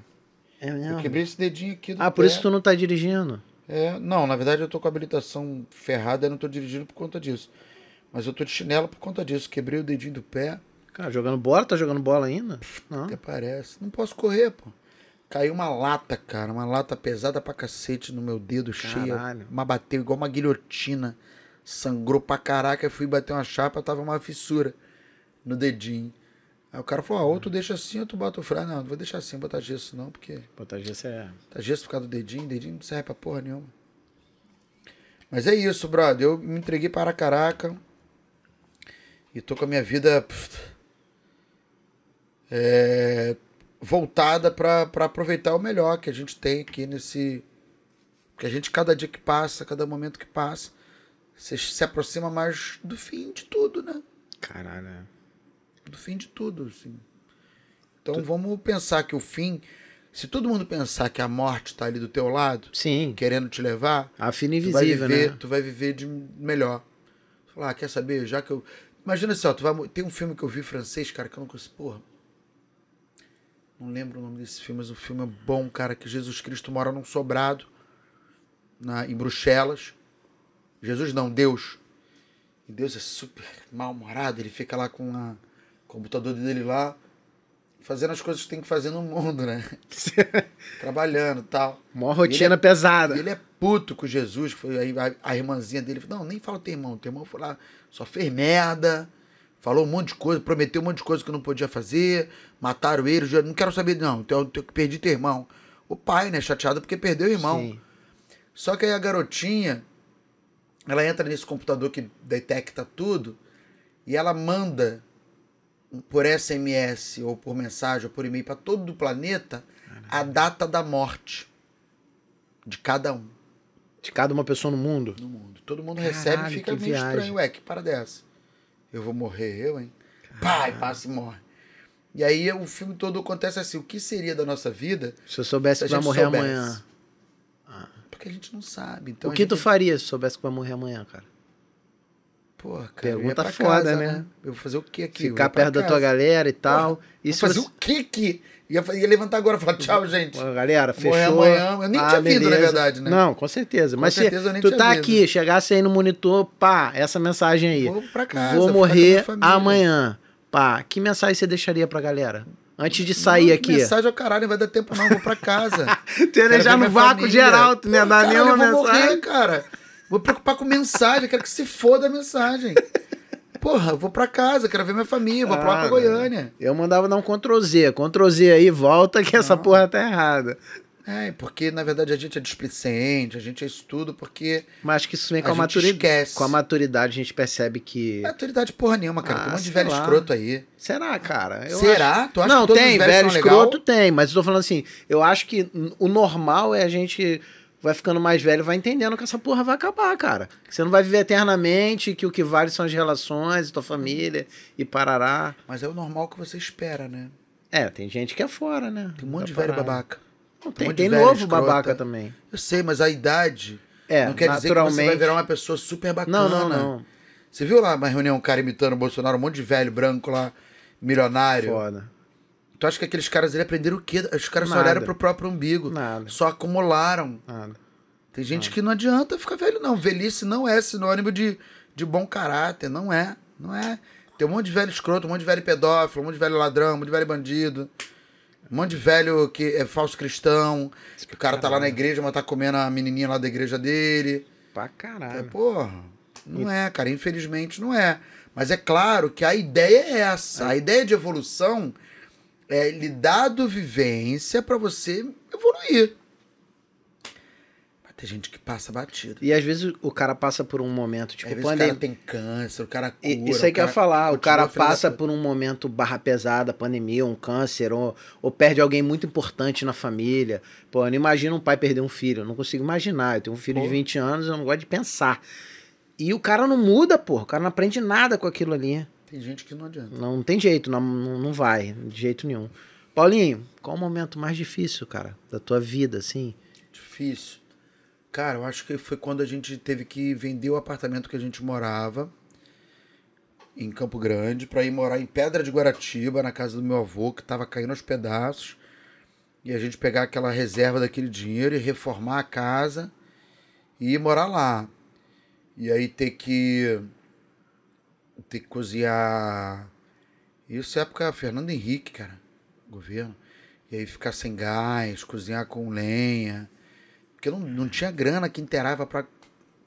É Eu mesmo? quebrei esse dedinho aqui do Ah, por pé. isso tu não tá dirigindo. É, não, na verdade eu tô com a habilitação ferrada e não tô dirigindo por conta disso. Mas eu tô de chinelo por conta disso. Quebrei o dedinho do pé, Cara, jogando bola? Tá jogando bola ainda? Não. até parece. Não posso correr, pô. Caiu uma lata, cara. Uma lata pesada pra cacete no meu dedo, cheia. Caralho. Uma bateu igual uma guilhotina. Sangrou pra caraca. Eu fui bater uma chapa, tava uma fissura no dedinho. Aí o cara falou, ah, ou tu deixa assim ou tu bota o freio. Não, não vou deixar assim, botar gesso não, porque... Botar gesso é... Tá gesso por causa do dedinho, dedinho não serve pra porra nenhuma. Mas é isso, brother. Eu me entreguei para caraca. E tô com a minha vida é, voltada pra aproveitar o melhor que a gente tem aqui nesse. Que a gente, cada dia que passa, cada momento que passa, você se aproxima mais do fim de tudo, né? Caralho, é. do fim de tudo, assim. Então vamos pensar que o fim, se todo mundo pensar que a morte tá ali do teu lado, Sim, querendo te levar, a fina tu vai invisível, viver, né? tu vai viver de melhor. Falar, ah, quer saber? Já que eu Imagina só, tu vai tem um filme que eu vi francês, cara, que eu não consigo, porra. Não lembro o nome desse filme, mas o filme é bom, cara, que Jesus Cristo mora num sobrado na em Bruxelas. Jesus não, Deus. E Deus é super mal-humorado, ele fica lá com a- o computador dele lá, fazendo as coisas que tem que fazer no mundo, né? Trabalhando e tal. Mó rotina é- pesada. Ele é puto com Jesus. Foi aí a, a irmãzinha dele. Não, nem fala teu irmão. Teu irmão foi lá, só fez merda. Falou um monte de coisa, prometeu um monte de coisa que não podia fazer. Mataram ele. já- Não quero saber, não. Eu, perdi teu irmão. O pai, né? Chateado porque perdeu o irmão. Sim. Só que aí a garotinha, ela entra nesse computador que detecta tudo e ela manda por SMS ou por mensagem ou por e-mail para todo o planeta a data da morte de cada um. De cada uma pessoa no mundo. no mundo. Todo mundo Caralho, recebe e fica meio viagem. estranho. Ué, que para dessa? Eu vou morrer, eu, hein? Pai, passa e morre. E aí o filme todo acontece assim: o que seria da nossa vida Se eu soubesse que vai morrer soubesse? amanhã. Porque a gente não sabe. Então o que tu gente- faria se soubesse que vai morrer amanhã, cara? Pô, cara, Pergunta foda, casa, né? Eu vou fazer o que aqui? Ficar perto da tua galera e tal. Porra, e Vou fazer você... o que aqui? Ia, ia levantar agora e falar tchau, gente. Galera, morrer fechou. amanhã. Eu nem tinha vindo, na beleza. verdade, né? Não, com certeza. Mas se certeza eu nem tu tá vindo. aqui, chegasse aí no monitor, pá, essa mensagem aí. Vou pra casa. Vou morrer amanhã. Pá, que mensagem você deixaria pra galera? Antes de sair Não, aqui. Mensagem ao caralho, não vai dar tempo não, vou pra casa. Tu ver no vácuo família. geral, tu não ia dar nenhuma eu vou mensagem. morrer, cara. Vou preocupar com mensagem, quero que se foda a mensagem. Porra, eu vou pra casa, quero ver minha família, vou pra lá pra Ah, Goiânia. Eu mandava dar um Ctrl Z. Ctrl Z aí, volta que essa porra tá errada. É, porque na verdade a gente é displicente, a gente é isso tudo, porque Mas acho que isso vem A com a, gente maturidade. esquece. Com a maturidade a gente percebe que. não autoridade porra nenhuma, cara. Ah, tem um monte de velho lá. escroto aí. Será, cara? Eu Será? acho- Tu acha não, que todos tem, velho escroto legal? tem, mas eu tô falando assim, eu acho que o normal é a gente vai ficando mais velho, vai entendendo que essa porra vai acabar, cara. Que você não vai viver eternamente, que o que vale são as relações, tua família e parará. Mas é o normal que você espera, né? É, tem gente que é fora, né? Tem um monte de velho parada. babaca. Não, um tem monte de tem velho novo escrota. babaca também. Eu sei, mas a idade É, não quer dizer que você vai virar uma pessoa super bacana. Não, não, não. Você viu lá uma reunião, um cara imitando o Bolsonaro, um monte de velho branco lá, milionário. Foda. Tu acha que aqueles caras ali aprenderam o quê? Os caras só Nada. olharam pro próprio umbigo. Nada. Só acumularam. Nada. Tem gente que não adianta ficar velho, não. Velhice não é sinônimo de, de bom caráter. Não é. Não é. Tem um monte de velho escroto, um monte de velho pedófilo, um monte de velho ladrão, um monte de velho bandido. Um monte de velho que é falso cristão. Que o cara tá lá na igreja, mas tá comendo a menininha lá da igreja dele. Pra É, caralho. porra, não é, cara. Infelizmente não é. Mas é claro que a ideia é essa. A ideia de evolução é lhe dado vivência pra você evoluir. Mas tem gente que passa batido. E às vezes o cara passa por um momento, tipo, Às vezes o pandemia. cara tem câncer, o cara cura. Isso aí que eu ia falar, o cara passa por um momento barra pesada, pandemia, um câncer, ou, ou perde alguém muito importante na família. Pô, eu não imagino um pai perder um filho, eu não consigo imaginar. Eu tenho um filho de Pô. 20 anos, eu não gosto de pensar. E o cara não muda, pô, o cara não aprende nada com aquilo ali. Tem gente que não adianta. Não, tem jeito, não, não vai, de jeito nenhum. Paulinho, qual o momento mais difícil, cara, da tua vida, assim? Difícil. Cara, eu acho que foi quando a gente teve que vender o apartamento que a gente morava em Campo Grande pra ir morar em Pedra de Guaratiba, na casa do meu avô, que tava caindo aos pedaços. E a gente pegar aquela reserva daquele dinheiro e reformar a casa e ir morar lá. E aí ter que ter que cozinhar. Isso é época Fernando Henrique, cara, governo. E aí ficar sem gás, cozinhar com lenha. Porque não, não tinha grana que inteirava para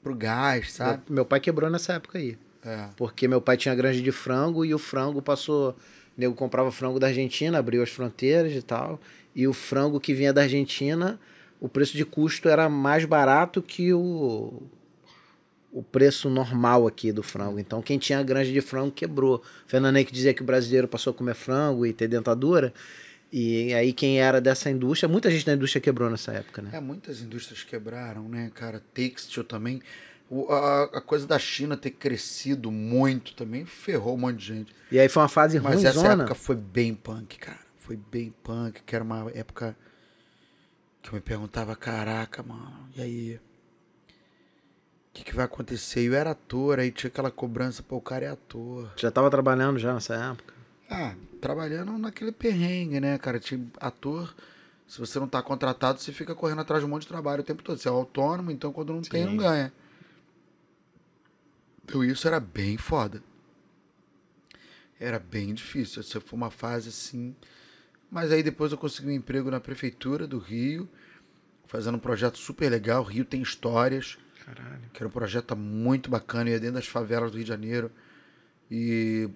pro gás, sabe? Meu, meu pai quebrou nessa época aí. É. Porque meu pai tinha granja de frango e o frango passou. O nego comprava frango da Argentina, abriu as fronteiras e tal. E o frango que vinha da Argentina, o preço de custo era mais barato que o, o preço normal aqui do frango. Então quem tinha granja de frango quebrou. Fernando Henrique dizia que o brasileiro passou a comer frango e ter dentadura. E aí quem era dessa indústria, muita gente da indústria quebrou nessa época, né? É, muitas indústrias quebraram, né, cara? Têxtil também. O- a, a coisa da China ter crescido muito também ferrou um monte de gente. E aí foi uma fase Mas essa época foi bem punk, cara. Foi bem punk, que era uma época que eu me perguntava, caraca, mano, e aí? O que, que vai acontecer? Eu era ator, aí tinha aquela cobrança, pô, o cara é ator. Já tava trabalhando já nessa época. Ah, trabalhando naquele perrengue, né, cara? Tinha ator, se você não tá contratado, você fica correndo atrás de um monte de trabalho o tempo todo. Você é autônomo, então quando não tem, Sim. não ganha. Então isso era bem foda. Era bem difícil. Essa foi uma fase assim. Mas aí depois eu consegui um emprego na prefeitura do Rio, fazendo um projeto super legal. Rio tem histórias Caralho. que era um projeto muito bacana, ia dentro das favelas do Rio de Janeiro e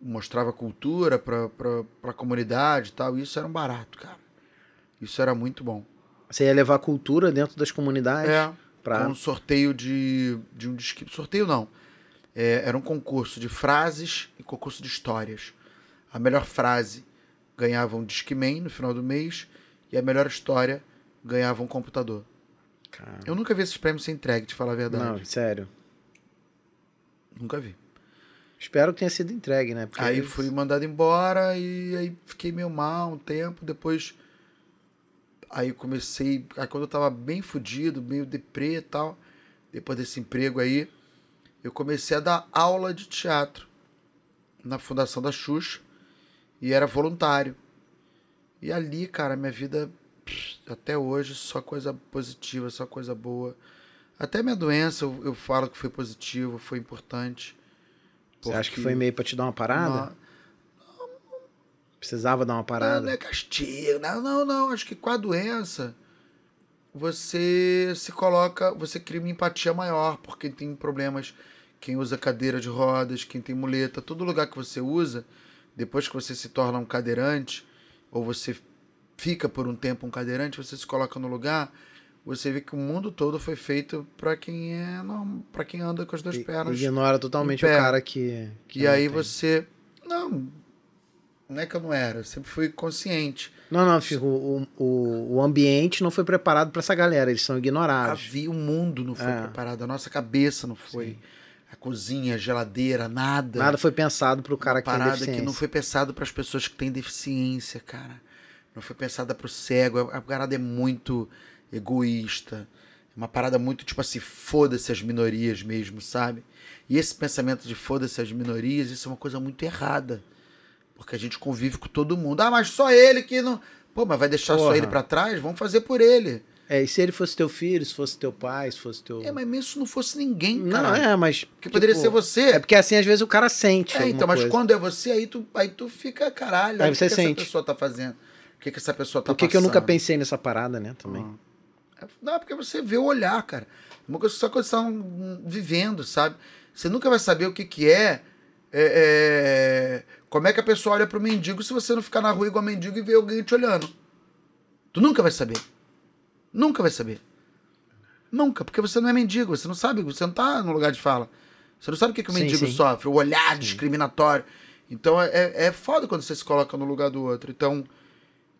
mostrava cultura para a comunidade e tal. E isso era um barato, cara. Isso era muito bom. Você ia levar cultura dentro das comunidades? É, pra... com um sorteio de, de um disque. Sorteio não. É, era um concurso de frases e concurso de histórias. A melhor frase ganhava um Discman no final do mês e a melhor história ganhava um computador. Cara, Eu nunca vi esses prêmios ser entregue, te falar a verdade. não, sério. Nunca vi. Espero que tenha sido entregue, né? Porque Aí fui mandado embora e aí fiquei meio mal um tempo. Depois. Aí comecei. Aí quando eu tava bem fudido, meio deprê e tal, depois desse emprego aí, eu comecei a dar aula de teatro na Fundação da Xuxa e era voluntário. E ali, cara, minha vida até hoje só coisa positiva, só coisa boa. Até minha doença eu, eu falo que foi positivo, foi importante. Você acha que foi meio pra te dar uma parada? Não, Precisava dar uma Não, parada? não é castigo. Não, não, não. Acho que com a doença você se coloca, você cria uma empatia maior, porque tem problemas. Quem usa cadeira de rodas, quem tem muleta, todo lugar que você usa, depois que você se torna um cadeirante, ou você fica por um tempo um cadeirante, você se coloca no lugar, você vê que o mundo todo foi feito para quem é para quem anda com as duas I- pernas. Ignora totalmente o cara que. que E aí tem. você. Não, não é que eu não era, eu sempre fui consciente. Não, não, filho, o, o, o ambiente não foi preparado pra essa galera, eles são ignorados. Havia o mundo não foi É. preparado, a nossa cabeça não foi. A cozinha, a geladeira, nada. Nada foi pensado pro cara Uma que tem parada deficiência. que não foi pensado para as pessoas que têm deficiência, cara. Não foi pensada para o cego. A parada é muito egoísta. É Uma parada muito tipo assim, foda-se as minorias mesmo, sabe? E esse pensamento de foda-se as minorias, isso é uma coisa muito errada. Porque a gente convive com todo mundo. Ah, mas só ele que não. Pô, mas vai deixar só Porra. ele para trás? Vamos fazer por ele. É, e se ele fosse teu filho, se fosse teu pai, se fosse teu. É, mas mesmo se não fosse ninguém, Não, cara. é, mas. Porque poderia tipo, ser você. É porque assim, às vezes o cara sente. É, então, mas coisa. quando é você, aí tu, aí tu fica, caralho, Aí o você que, que essa pessoa tá fazendo? O que, que essa pessoa tá Por que, que eu nunca pensei nessa parada, né? Também. É, Não, porque você vê o olhar, cara. É Uma coisa só quando você tá hum, vivendo, sabe? Você nunca vai saber o que que é, é, é, Como é que a pessoa olha pro mendigo se você não ficar na rua igual mendigo e ver alguém te olhando? Tu nunca vai saber. Nunca vai saber. Nunca, porque você não é mendigo, você não sabe, você não tá no lugar de fala. Você não sabe o que, que o Sim, mendigo sim. sofre, o olhar discriminatório. Então é, é, é foda quando você se coloca no lugar do outro. Então,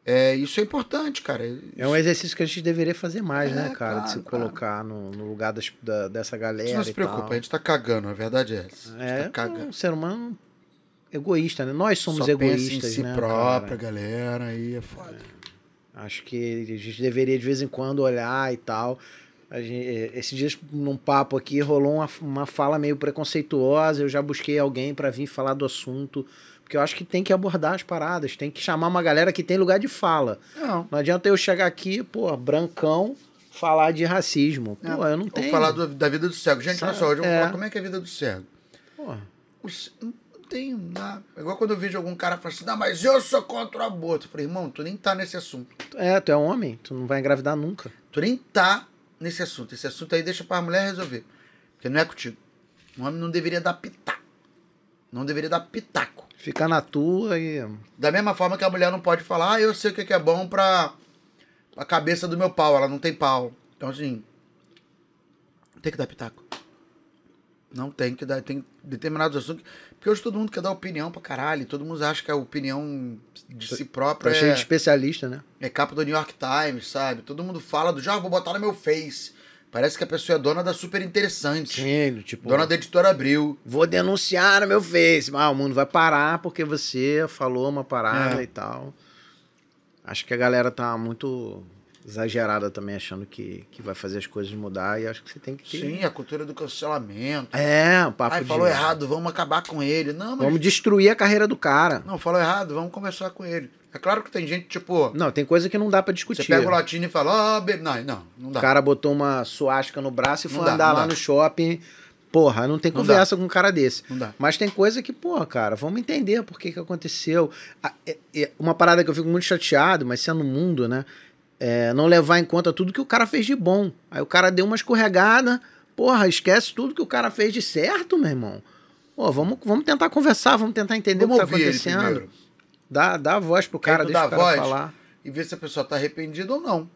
é, isso é importante, cara. É um exercício que a gente deveria fazer mais, É, né, cara? de se claro, claro. colocar no, no lugar das- da- dessa galera. Você não se preocupa, tal. a gente tá cagando, a verdade é essa. A gente É tá cagando. um ser humano egoísta, né? Nós somos Só egoístas, pensa em si né? própria, cara? galera, aí é foda. Acho que a gente deveria de vez em quando olhar e tal. A gente, eh, esses dias, num papo aqui, rolou uma, uma fala meio preconceituosa. Eu já busquei alguém pra vir falar do assunto. Porque eu acho que tem que abordar as paradas, tem que chamar uma galera que tem lugar de fala. Não. Não adianta eu chegar aqui, pô, brancão, falar de racismo. Pô, eu não tenho. falar do- da vida do cego. Gente, olha só, hoje eu vou É. falar como é que é a vida do cego. O ce- Não tenho nada. É igual quando eu vejo algum cara falar assim, não, mas eu sou contra o aborto. Eu falei, irmão, tu nem tá nesse assunto. é, tu é homem, tu não vai engravidar nunca. Tu nem tá nesse assunto. Esse assunto aí deixa pra mulher resolver. Porque não é contigo. Um homem não deveria dar pitaco. Não deveria dar pitaco. Fica na tua e. Da mesma forma que a mulher não pode falar, ah, eu sei o que é bom pra a cabeça do meu pau, ela não tem pau. Então, assim, tem que dar pitaco. Não tem que dar, tem determinados assuntos. Porque hoje todo mundo quer dar opinião pra caralho, todo mundo acha que a opinião de si próprio de é, especialista, né? é capa do New York Times, sabe? Todo mundo fala do já vou botar no meu Face. Parece que a pessoa é dona da super interessante. Sim, tipo. Dona da editora Abril. Vou denunciar no meu Face. Ah, o mundo vai parar porque você falou uma parada É. e tal. Acho que a galera tá muito exagerada também, achando que, que vai fazer as coisas mudar. E acho que você tem que ter. Sim, a cultura do cancelamento. É, o papo Ai, de- falou errado, vamos acabar com ele. Não, mas Vamos destruir a carreira do cara. Não, falou errado, vamos conversar com ele. É claro que tem gente, tipo, Não, tem coisa que não dá pra você discutir. pega o latino e fala, ah, bebe. Não, não, não O dá. cara botou uma suástica no braço e Não foi dá, andar lá dá. no shopping. Porra, não tem Não conversa com um cara desse. Não dá. Mas tem coisa que, pô, cara, vamos entender por que que aconteceu. É- é Uma parada que eu fico muito chateado, mas sendo no mundo, né? É não levar em conta tudo que o cara fez de bom. Aí o cara deu uma escorregada, porra, esquece tudo que o cara fez de certo, meu irmão. Pô, vamos, vamos tentar conversar, vamos tentar entender Vamos o que tá acontecendo. Dá, dá a voz pro cara, deixa o cara voz falar. E ver se a pessoa tá arrependida ou não.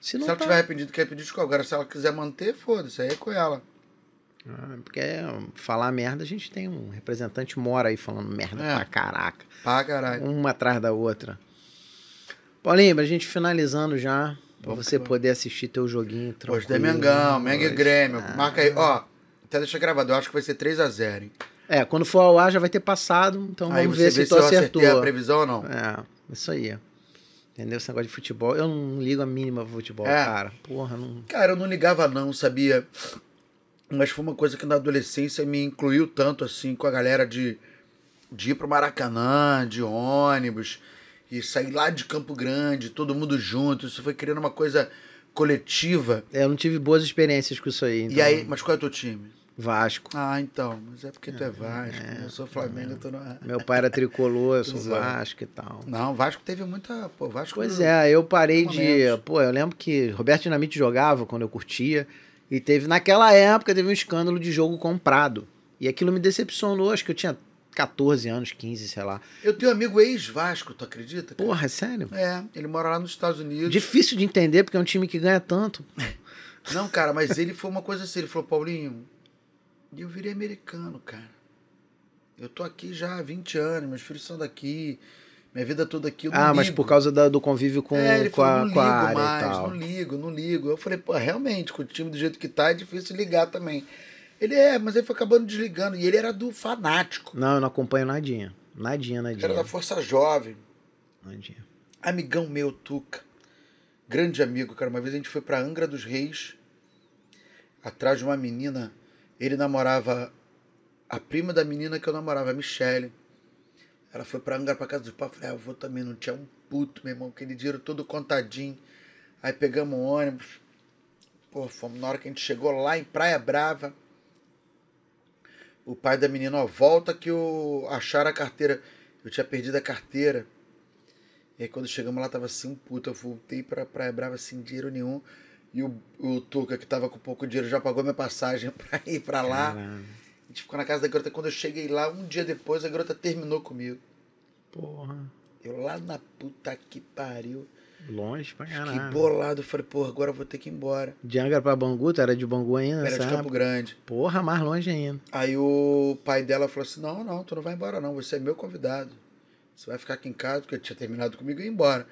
Se não se ela tá- tiver arrependido, quer pedir desculpa. Agora, se ela quiser manter, foda-se, aí é com ela. Ah, Porque falar merda, a gente tem um representante mora aí falando merda É. pra caraca. Pá, caralho. Uma atrás da outra. Paulinho, pra gente finalizando já, Pra você poder assistir teu joguinho tranquilo. Hoje tem Mengão, Menga e Grêmio. Ah. Marca aí. Ó, até deixa gravado. Eu acho que vai ser 3x0, hein? É, quando for ao ar já vai ter passado, então aí vamos ver se se tu acertou. a previsão ou não. É, isso aí. Entendeu? Esse negócio de futebol. Eu não ligo a mínima pro futebol, É. cara. Porra, não. Cara, eu não ligava não, sabia? Mas foi uma coisa que na adolescência me incluiu tanto assim com a galera de, de ir pro Maracanã, de ônibus, e sair lá de Campo Grande, todo mundo junto. Isso foi criando uma coisa coletiva. Eu não tive boas experiências com isso aí. E então- aí, mas qual é o teu time? Vasco. Ah, então, mas é porque tu é Vasco, eu sou Flamengo, eu tô no... Meu pai era tricolor, eu sou. Vasco e tal. Não, Vasco teve muita, pô, Vasco Pois é, eu parei de. Pô, eu lembro que Roberto Dinamite jogava quando eu curtia. E teve, naquela época, teve um escândalo de jogo comprado. E aquilo me decepcionou, acho que eu tinha 14 anos, 15, sei lá. Eu tenho um amigo ex-Vasco, tu acredita? cara? Porra, é sério? É, ele mora lá nos Estados Unidos. Difícil de entender, porque é um time que ganha tanto. Não, cara, mas ele foi uma coisa assim, ele falou, Paulinho, eu virei americano, cara. Eu tô aqui já há 20 anos, meus filhos são daqui, minha vida toda aqui, ah, mas ligo. por causa da- do convívio com, é, ele com, a, falou, não com a ligo área mais, e tal. não ligo, não ligo. Eu falei, pô, realmente, com o time do jeito que tá, é difícil ligar também. Ele é, mas ele foi acabando desligando, e ele era do fanático. Não, eu não acompanho nadinha. Nadinha, nadinha. Era da Força Jovem. nadinha. amigão meu, Tuca. Grande amigo, cara. Uma vez a gente foi pra Angra dos Reis, atrás de uma menina. Ele namorava a prima da menina que eu namorava, a Michelle. Ela foi pra Angra pra casa dos pais. Falei, ah, eu vou também. Não tinha um puto, meu irmão. Aquele dinheiro todo contadinho. Aí pegamos um ônibus. Pô, fomos na hora que a gente chegou lá em Praia Brava. O pai da menina, ó, volta que eu acharam a carteira. Eu tinha perdido a carteira. E aí quando chegamos lá tava assim, um puto. Eu voltei pra Praia Brava sem dinheiro nenhum. E o, o Tuca, que tava com pouco dinheiro, já pagou minha passagem pra ir pra lá. Caralho. A gente ficou na casa da garota. Quando eu cheguei lá, um dia depois, a garota terminou comigo. Porra. Eu lá na puta que pariu. Longe pra Fiquei caralho. bolado. Falei, porra, agora eu vou ter que ir embora. De Angra pra Bangu, tu era de Bangu ainda? Era nessa de Campo? Grande. Porra, mais longe ainda. Aí o pai dela falou assim: Não, não, tu não vai embora, não. Você é meu convidado. Você vai ficar aqui em casa, porque tinha terminado comigo e ir embora.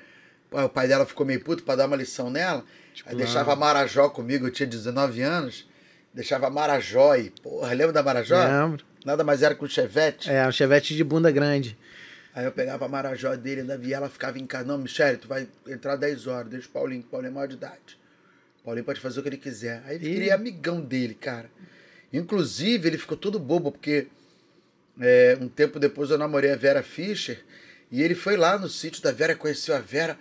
O pai dela ficou meio puto pra dar uma lição nela. Tipo, aí não. deixava a Marajó comigo, eu tinha 19 anos. Deixava a Marajó e, porra, lembra da Marajó? Lembro. Nada mais era que um chevette. É, um chevette de bunda grande. Aí eu pegava a Marajó dele, ainda via ela ficava em casa. Não, Michele, tu vai entrar 10 horas, deixa o Paulinho, que o Paulinho é maior de idade. O Paulinho pode fazer o que ele quiser. Aí Ih. virei amigão dele, cara. Inclusive, ele ficou todo bobo, porque é, um tempo depois eu namorei a Vera Fischer e ele foi lá no sítio da Vera, conheceu a Vera.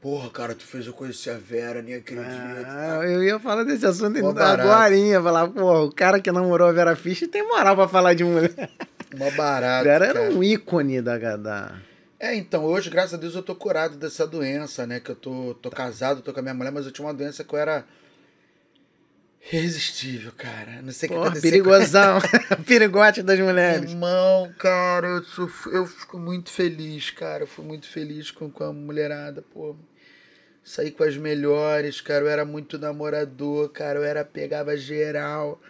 Porra, cara, tu fez eu conhecer a Vera, nem acredito. Ah, eu ia falar desse assunto barato. agora. Falar, pô, o cara que namorou a Vera Fischer tem moral pra falar de mulher. Mó barato. Vera era cara. um ícone da, da. É, então, hoje, graças a Deus, eu tô curado dessa doença, né? Que eu tô, tô casado, tô com a minha mulher, mas eu tinha uma doença que eu era irresistível, cara. Não sei o que aconteceu. perigosão. Perigote das mulheres. Irmão, cara, eu, sou, eu fico muito feliz, cara. Eu fui muito feliz com, com a mulherada, pô. Saí com as melhores, cara. Eu era muito namorador, cara. Eu era, pegava geral.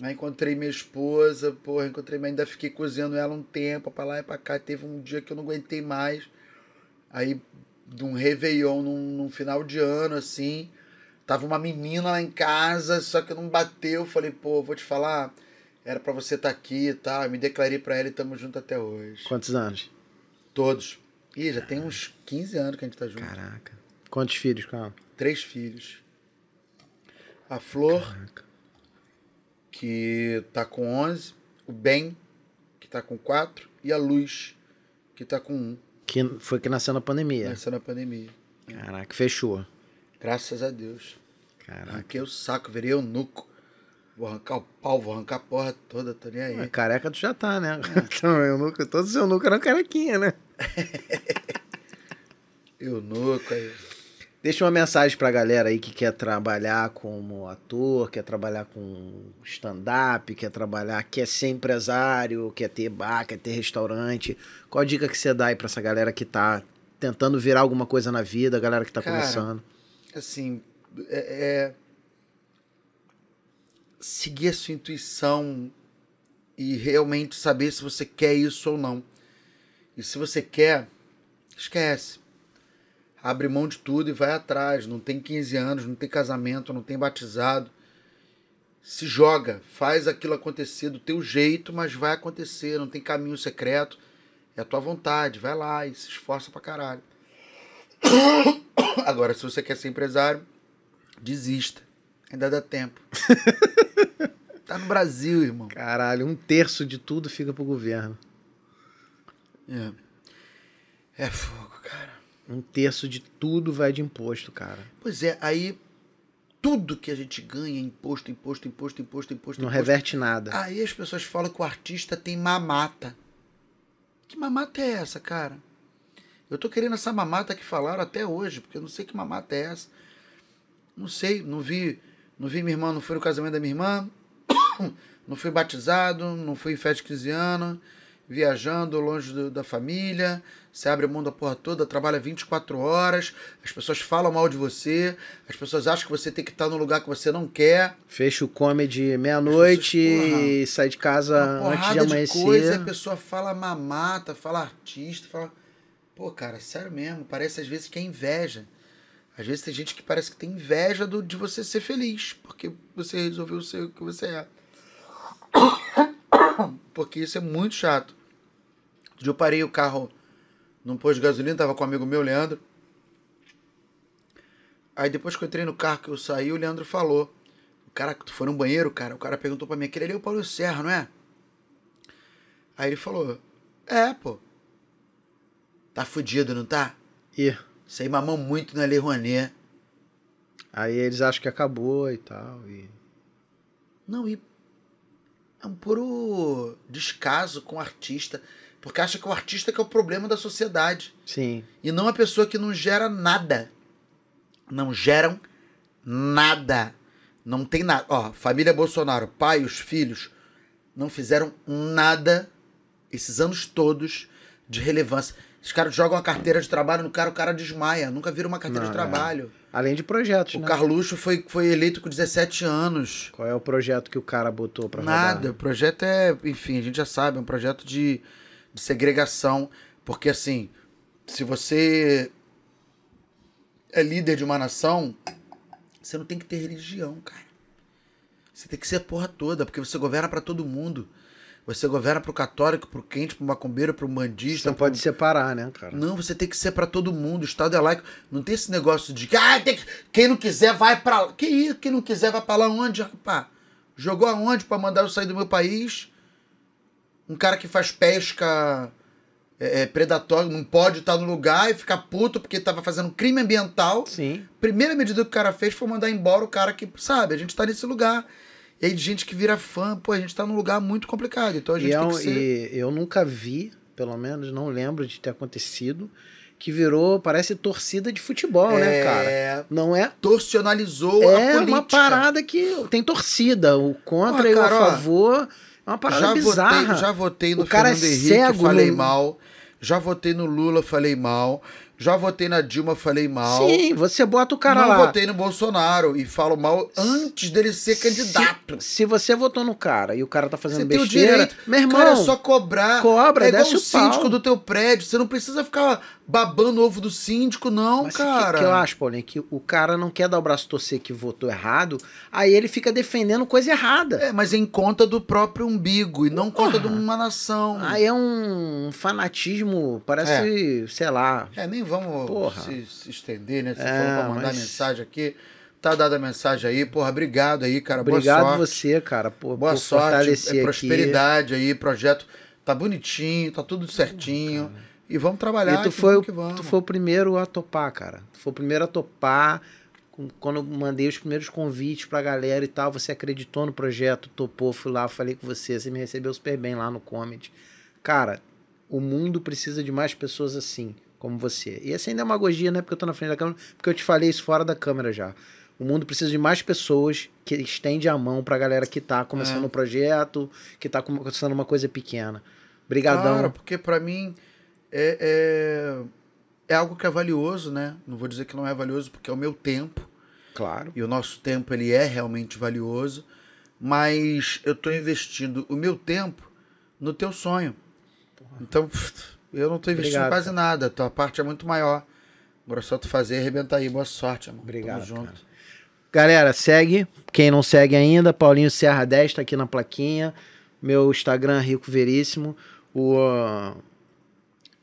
Aí encontrei minha esposa, porra, encontrei, ainda fiquei cozinhando ela um tempo, pra lá e pra cá. Teve um dia que eu não aguentei mais. Aí, de um Réveillon, num, num final de ano, assim, tava uma menina lá em casa, só que não bateu. Falei, pô, vou te falar, era pra você estar aqui e tal. Eu me declarei pra ela e tamo junto até hoje. Quantos anos? Todos. Ih, já tem uns 15 anos que a gente tá junto. Caraca. Quantos filhos, calma? Três filhos. A Flor, Caraca. Que tá com 11. O Ben, que tá com 4. E a Luz, que tá com 1. Que foi que nasceu na pandemia. Nessa na pandemia. Caraca, fechou. Graças a Deus. Caraca. Arranquei o saco, virei eunuco. Vou arrancar o pau, vou arrancar a porra toda, tô nem aí. Mas careca tu já tá, né? Então, eu nunca, todos os eunucos eram carequinha, né? Eunuco aí. Deixa uma mensagem pra galera aí que quer trabalhar como ator, quer trabalhar com stand-up, quer trabalhar, quer ser empresário, quer ter bar, quer ter restaurante. Qual a dica que você dá aí pra essa galera que tá tentando virar alguma coisa na vida, a galera que tá Cara, começando? Assim, é, é- Seguir a sua intuição e realmente saber se você quer isso ou não. E se você quer, esquece. Abre mão de tudo e vai atrás. Não tem 15 anos, não tem casamento, não tem batizado. Se joga, faz aquilo acontecer do teu jeito, mas vai acontecer. Não tem caminho secreto. É a tua vontade. Vai lá e se esforça pra caralho. Agora, se você quer ser empresário, desista. Ainda dá tempo. tá no Brasil, irmão. Caralho, um terço de tudo fica pro governo. É. É fogo, cara. Um terço de tudo vai de imposto, cara. Pois é, aí tudo que a gente ganha, imposto, imposto, imposto, imposto, imposto, Não imposto. reverte nada. Aí as pessoas falam que o artista tem mamata. Que mamata é essa, cara? Eu tô querendo essa mamata que falaram até hoje, porque eu não sei que mamata é essa. Não sei, não vi, não vi minha irmã, não fui no casamento da minha irmã, não fui batizado, não fui em festa de 15 anos, viajando longe do- da família, você abre mão da porra toda, trabalha 24 horas, as pessoas falam mal de você, as pessoas acham que você tem que estar num lugar que você não quer. Fecha o comedy meia-noite e sai de casa antes de porrada de, amanhecer. coisa, a pessoa fala mamata, fala artista, fala. Pô, cara, sério mesmo, parece às vezes que é inveja. Às vezes tem gente que parece que tem inveja do, de você ser feliz, porque você resolveu ser o que você é. Porque isso é muito chato. Eu parei o carro num posto de gasolina, tava com um amigo meu, Leandro. Aí depois que eu entrei no carro, que eu saí, o Leandro falou. O cara, tu foi no banheiro, cara, o cara perguntou pra mim, aquele ali é o Paulo Serra, não é? Aí ele falou, é, pô. Tá fudido, não tá? E Isso aí mamou muito na Lei Rouanet. aí eles acham que acabou e tal. E... Não, e é um puro descaso com o artista. Porque acha que o artista que é o problema da sociedade. Sim. E não a pessoa que não gera nada. Não geram nada. Não tem nada. Ó, família Bolsonaro, pai os filhos, não fizeram nada esses anos todos de relevância. Os caras jogam a carteira de trabalho no cara, o cara desmaia. Nunca viram uma carteira Não, de é. trabalho. Além de projetos, O né? Carluxo foi, foi eleito com 17 anos. Qual é o projeto que o cara botou pra Nada. rodar? O projeto é, enfim, a gente já sabe, é um projeto de, de segregação. Porque, assim, se você é líder de uma nação, você não tem que ter religião, cara. Você tem que ser a porra toda, porque você governa pra todo mundo. Você governa pro católico, pro quente, pro macumbeiro, pro Você bandista. não pode separar, né, cara? Não, você tem que ser pra todo mundo. O Estado é laico. Não tem esse negócio de que, ah, tem que- quem não quiser vai pra lá. Que isso? Quem não quiser vai pra lá onde, rapaz? Jogou aonde pra mandar eu sair do meu país? Um cara que faz pesca é, é, predatória não pode estar no lugar e ficar puto porque tava fazendo crime ambiental. Sim. Primeira medida que o cara fez foi mandar embora o cara que, sabe, a gente tá nesse lugar. E aí de gente que vira fã, pô, a gente tá num lugar muito complicado. Então a gente E, é tem que ser. e eu nunca vi, pelo menos não lembro de ter acontecido, que virou, parece torcida de futebol, né, cara? É, Não é. torcionalizou a É política. uma parada que tem torcida. O contra Pô, e o cara, a favor. É uma parada já bizarra. Votei, já votei no O cara é Fernando Henrique, cego falei no- mal. Já votei no Lula, falei mal. Já votei na Dilma, falei mal. Sim, você bota o cara não lá. votei no Bolsonaro e falo mal antes dele ser candidato. Se, você votou no cara e o cara tá fazendo Você tem o besteira, direito. meu irmão, cara, é só cobrar. cobra, é igual desce o o síndico do teu prédio. Você não precisa ficar babando ovo do síndico, não, Mas cara. O que, que eu acho, Paulinho, que o cara não quer dar o braço torcer que votou errado, aí ele fica defendendo coisa errada. É, mas em conta do próprio umbigo e não conta de uma nação. Aí é um fanatismo, parece, sei lá. É, nem vamos se, se estender, né? Você É, falou pra mandar mas- mensagem aqui. Tá dada a mensagem aí. Porra, obrigado aí, cara. Obrigado Boa sorte. você, cara, por, Boa por sorte, é aqui. prosperidade aí, projeto tá bonitinho, tá tudo certinho. e vamos trabalhar, E tu que foi, o- tu foi o primeiro a topar, cara. Tu foi o primeiro a topar. Quando eu mandei os primeiros convites pra galera e tal, você acreditou no projeto, topou, fui lá, falei com você, você me recebeu super bem lá no Comedy. Cara, o mundo precisa de mais pessoas assim, como você. E essa é demagogia, não é porque eu tô na frente da câmera, porque eu te falei isso fora da câmera já. O mundo precisa de mais pessoas que estende a mão pra galera que tá começando É. um projeto, que tá começando uma coisa pequena. Obrigadão. Cara, porque pra mim é, é, é algo que é valioso, né? Não vou dizer que não é valioso, porque é o meu tempo. Claro. E o nosso tempo, ele é realmente valioso. Mas eu tô investindo o meu tempo no teu sonho. Então, pff, eu não tô investindo Obrigado, quase cara. nada. A tua parte é muito maior. Agora é só tu fazer e arrebentar aí. Boa sorte, irmão. Obrigado, Tamo junto. cara. Galera, segue. Quem não segue ainda, Paulinho Serra 10 tá aqui na plaquinha. Meu Instagram, Rico Veríssimo. O, ah,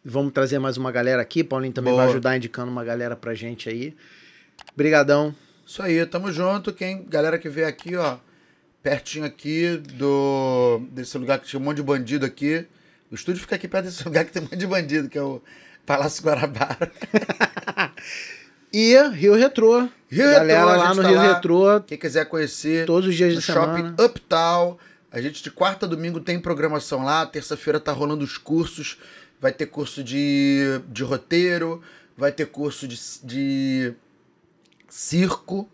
Vamos trazer mais uma galera aqui. Paulinho também Boa. vai ajudar indicando uma galera pra gente aí. Brigadão. Isso aí, tamo junto. Quem, galera que veio aqui, ó, pertinho aqui do desse lugar que tinha um monte de bandido aqui. O estúdio fica aqui perto desse lugar que tem um monte de bandido, que é o Palácio Guarabara. E Rio Retrô. Rio galera Retrô, lá no tá Rio lá. Retrô, Quem quiser conhecer, todos os dias de Shopping semana. Uptown. A gente de quarta a domingo tem programação lá. Terça-feira tá rolando os cursos. Vai ter curso de, de roteiro, vai ter curso de, de circo,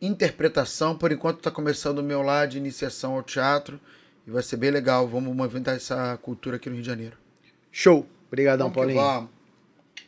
interpretação. Por enquanto tá começando o meu lá de iniciação ao teatro. E vai ser bem legal. Vamos movimentar essa cultura aqui no Rio de Janeiro. Show. Obrigadão, Paulinho. vamos.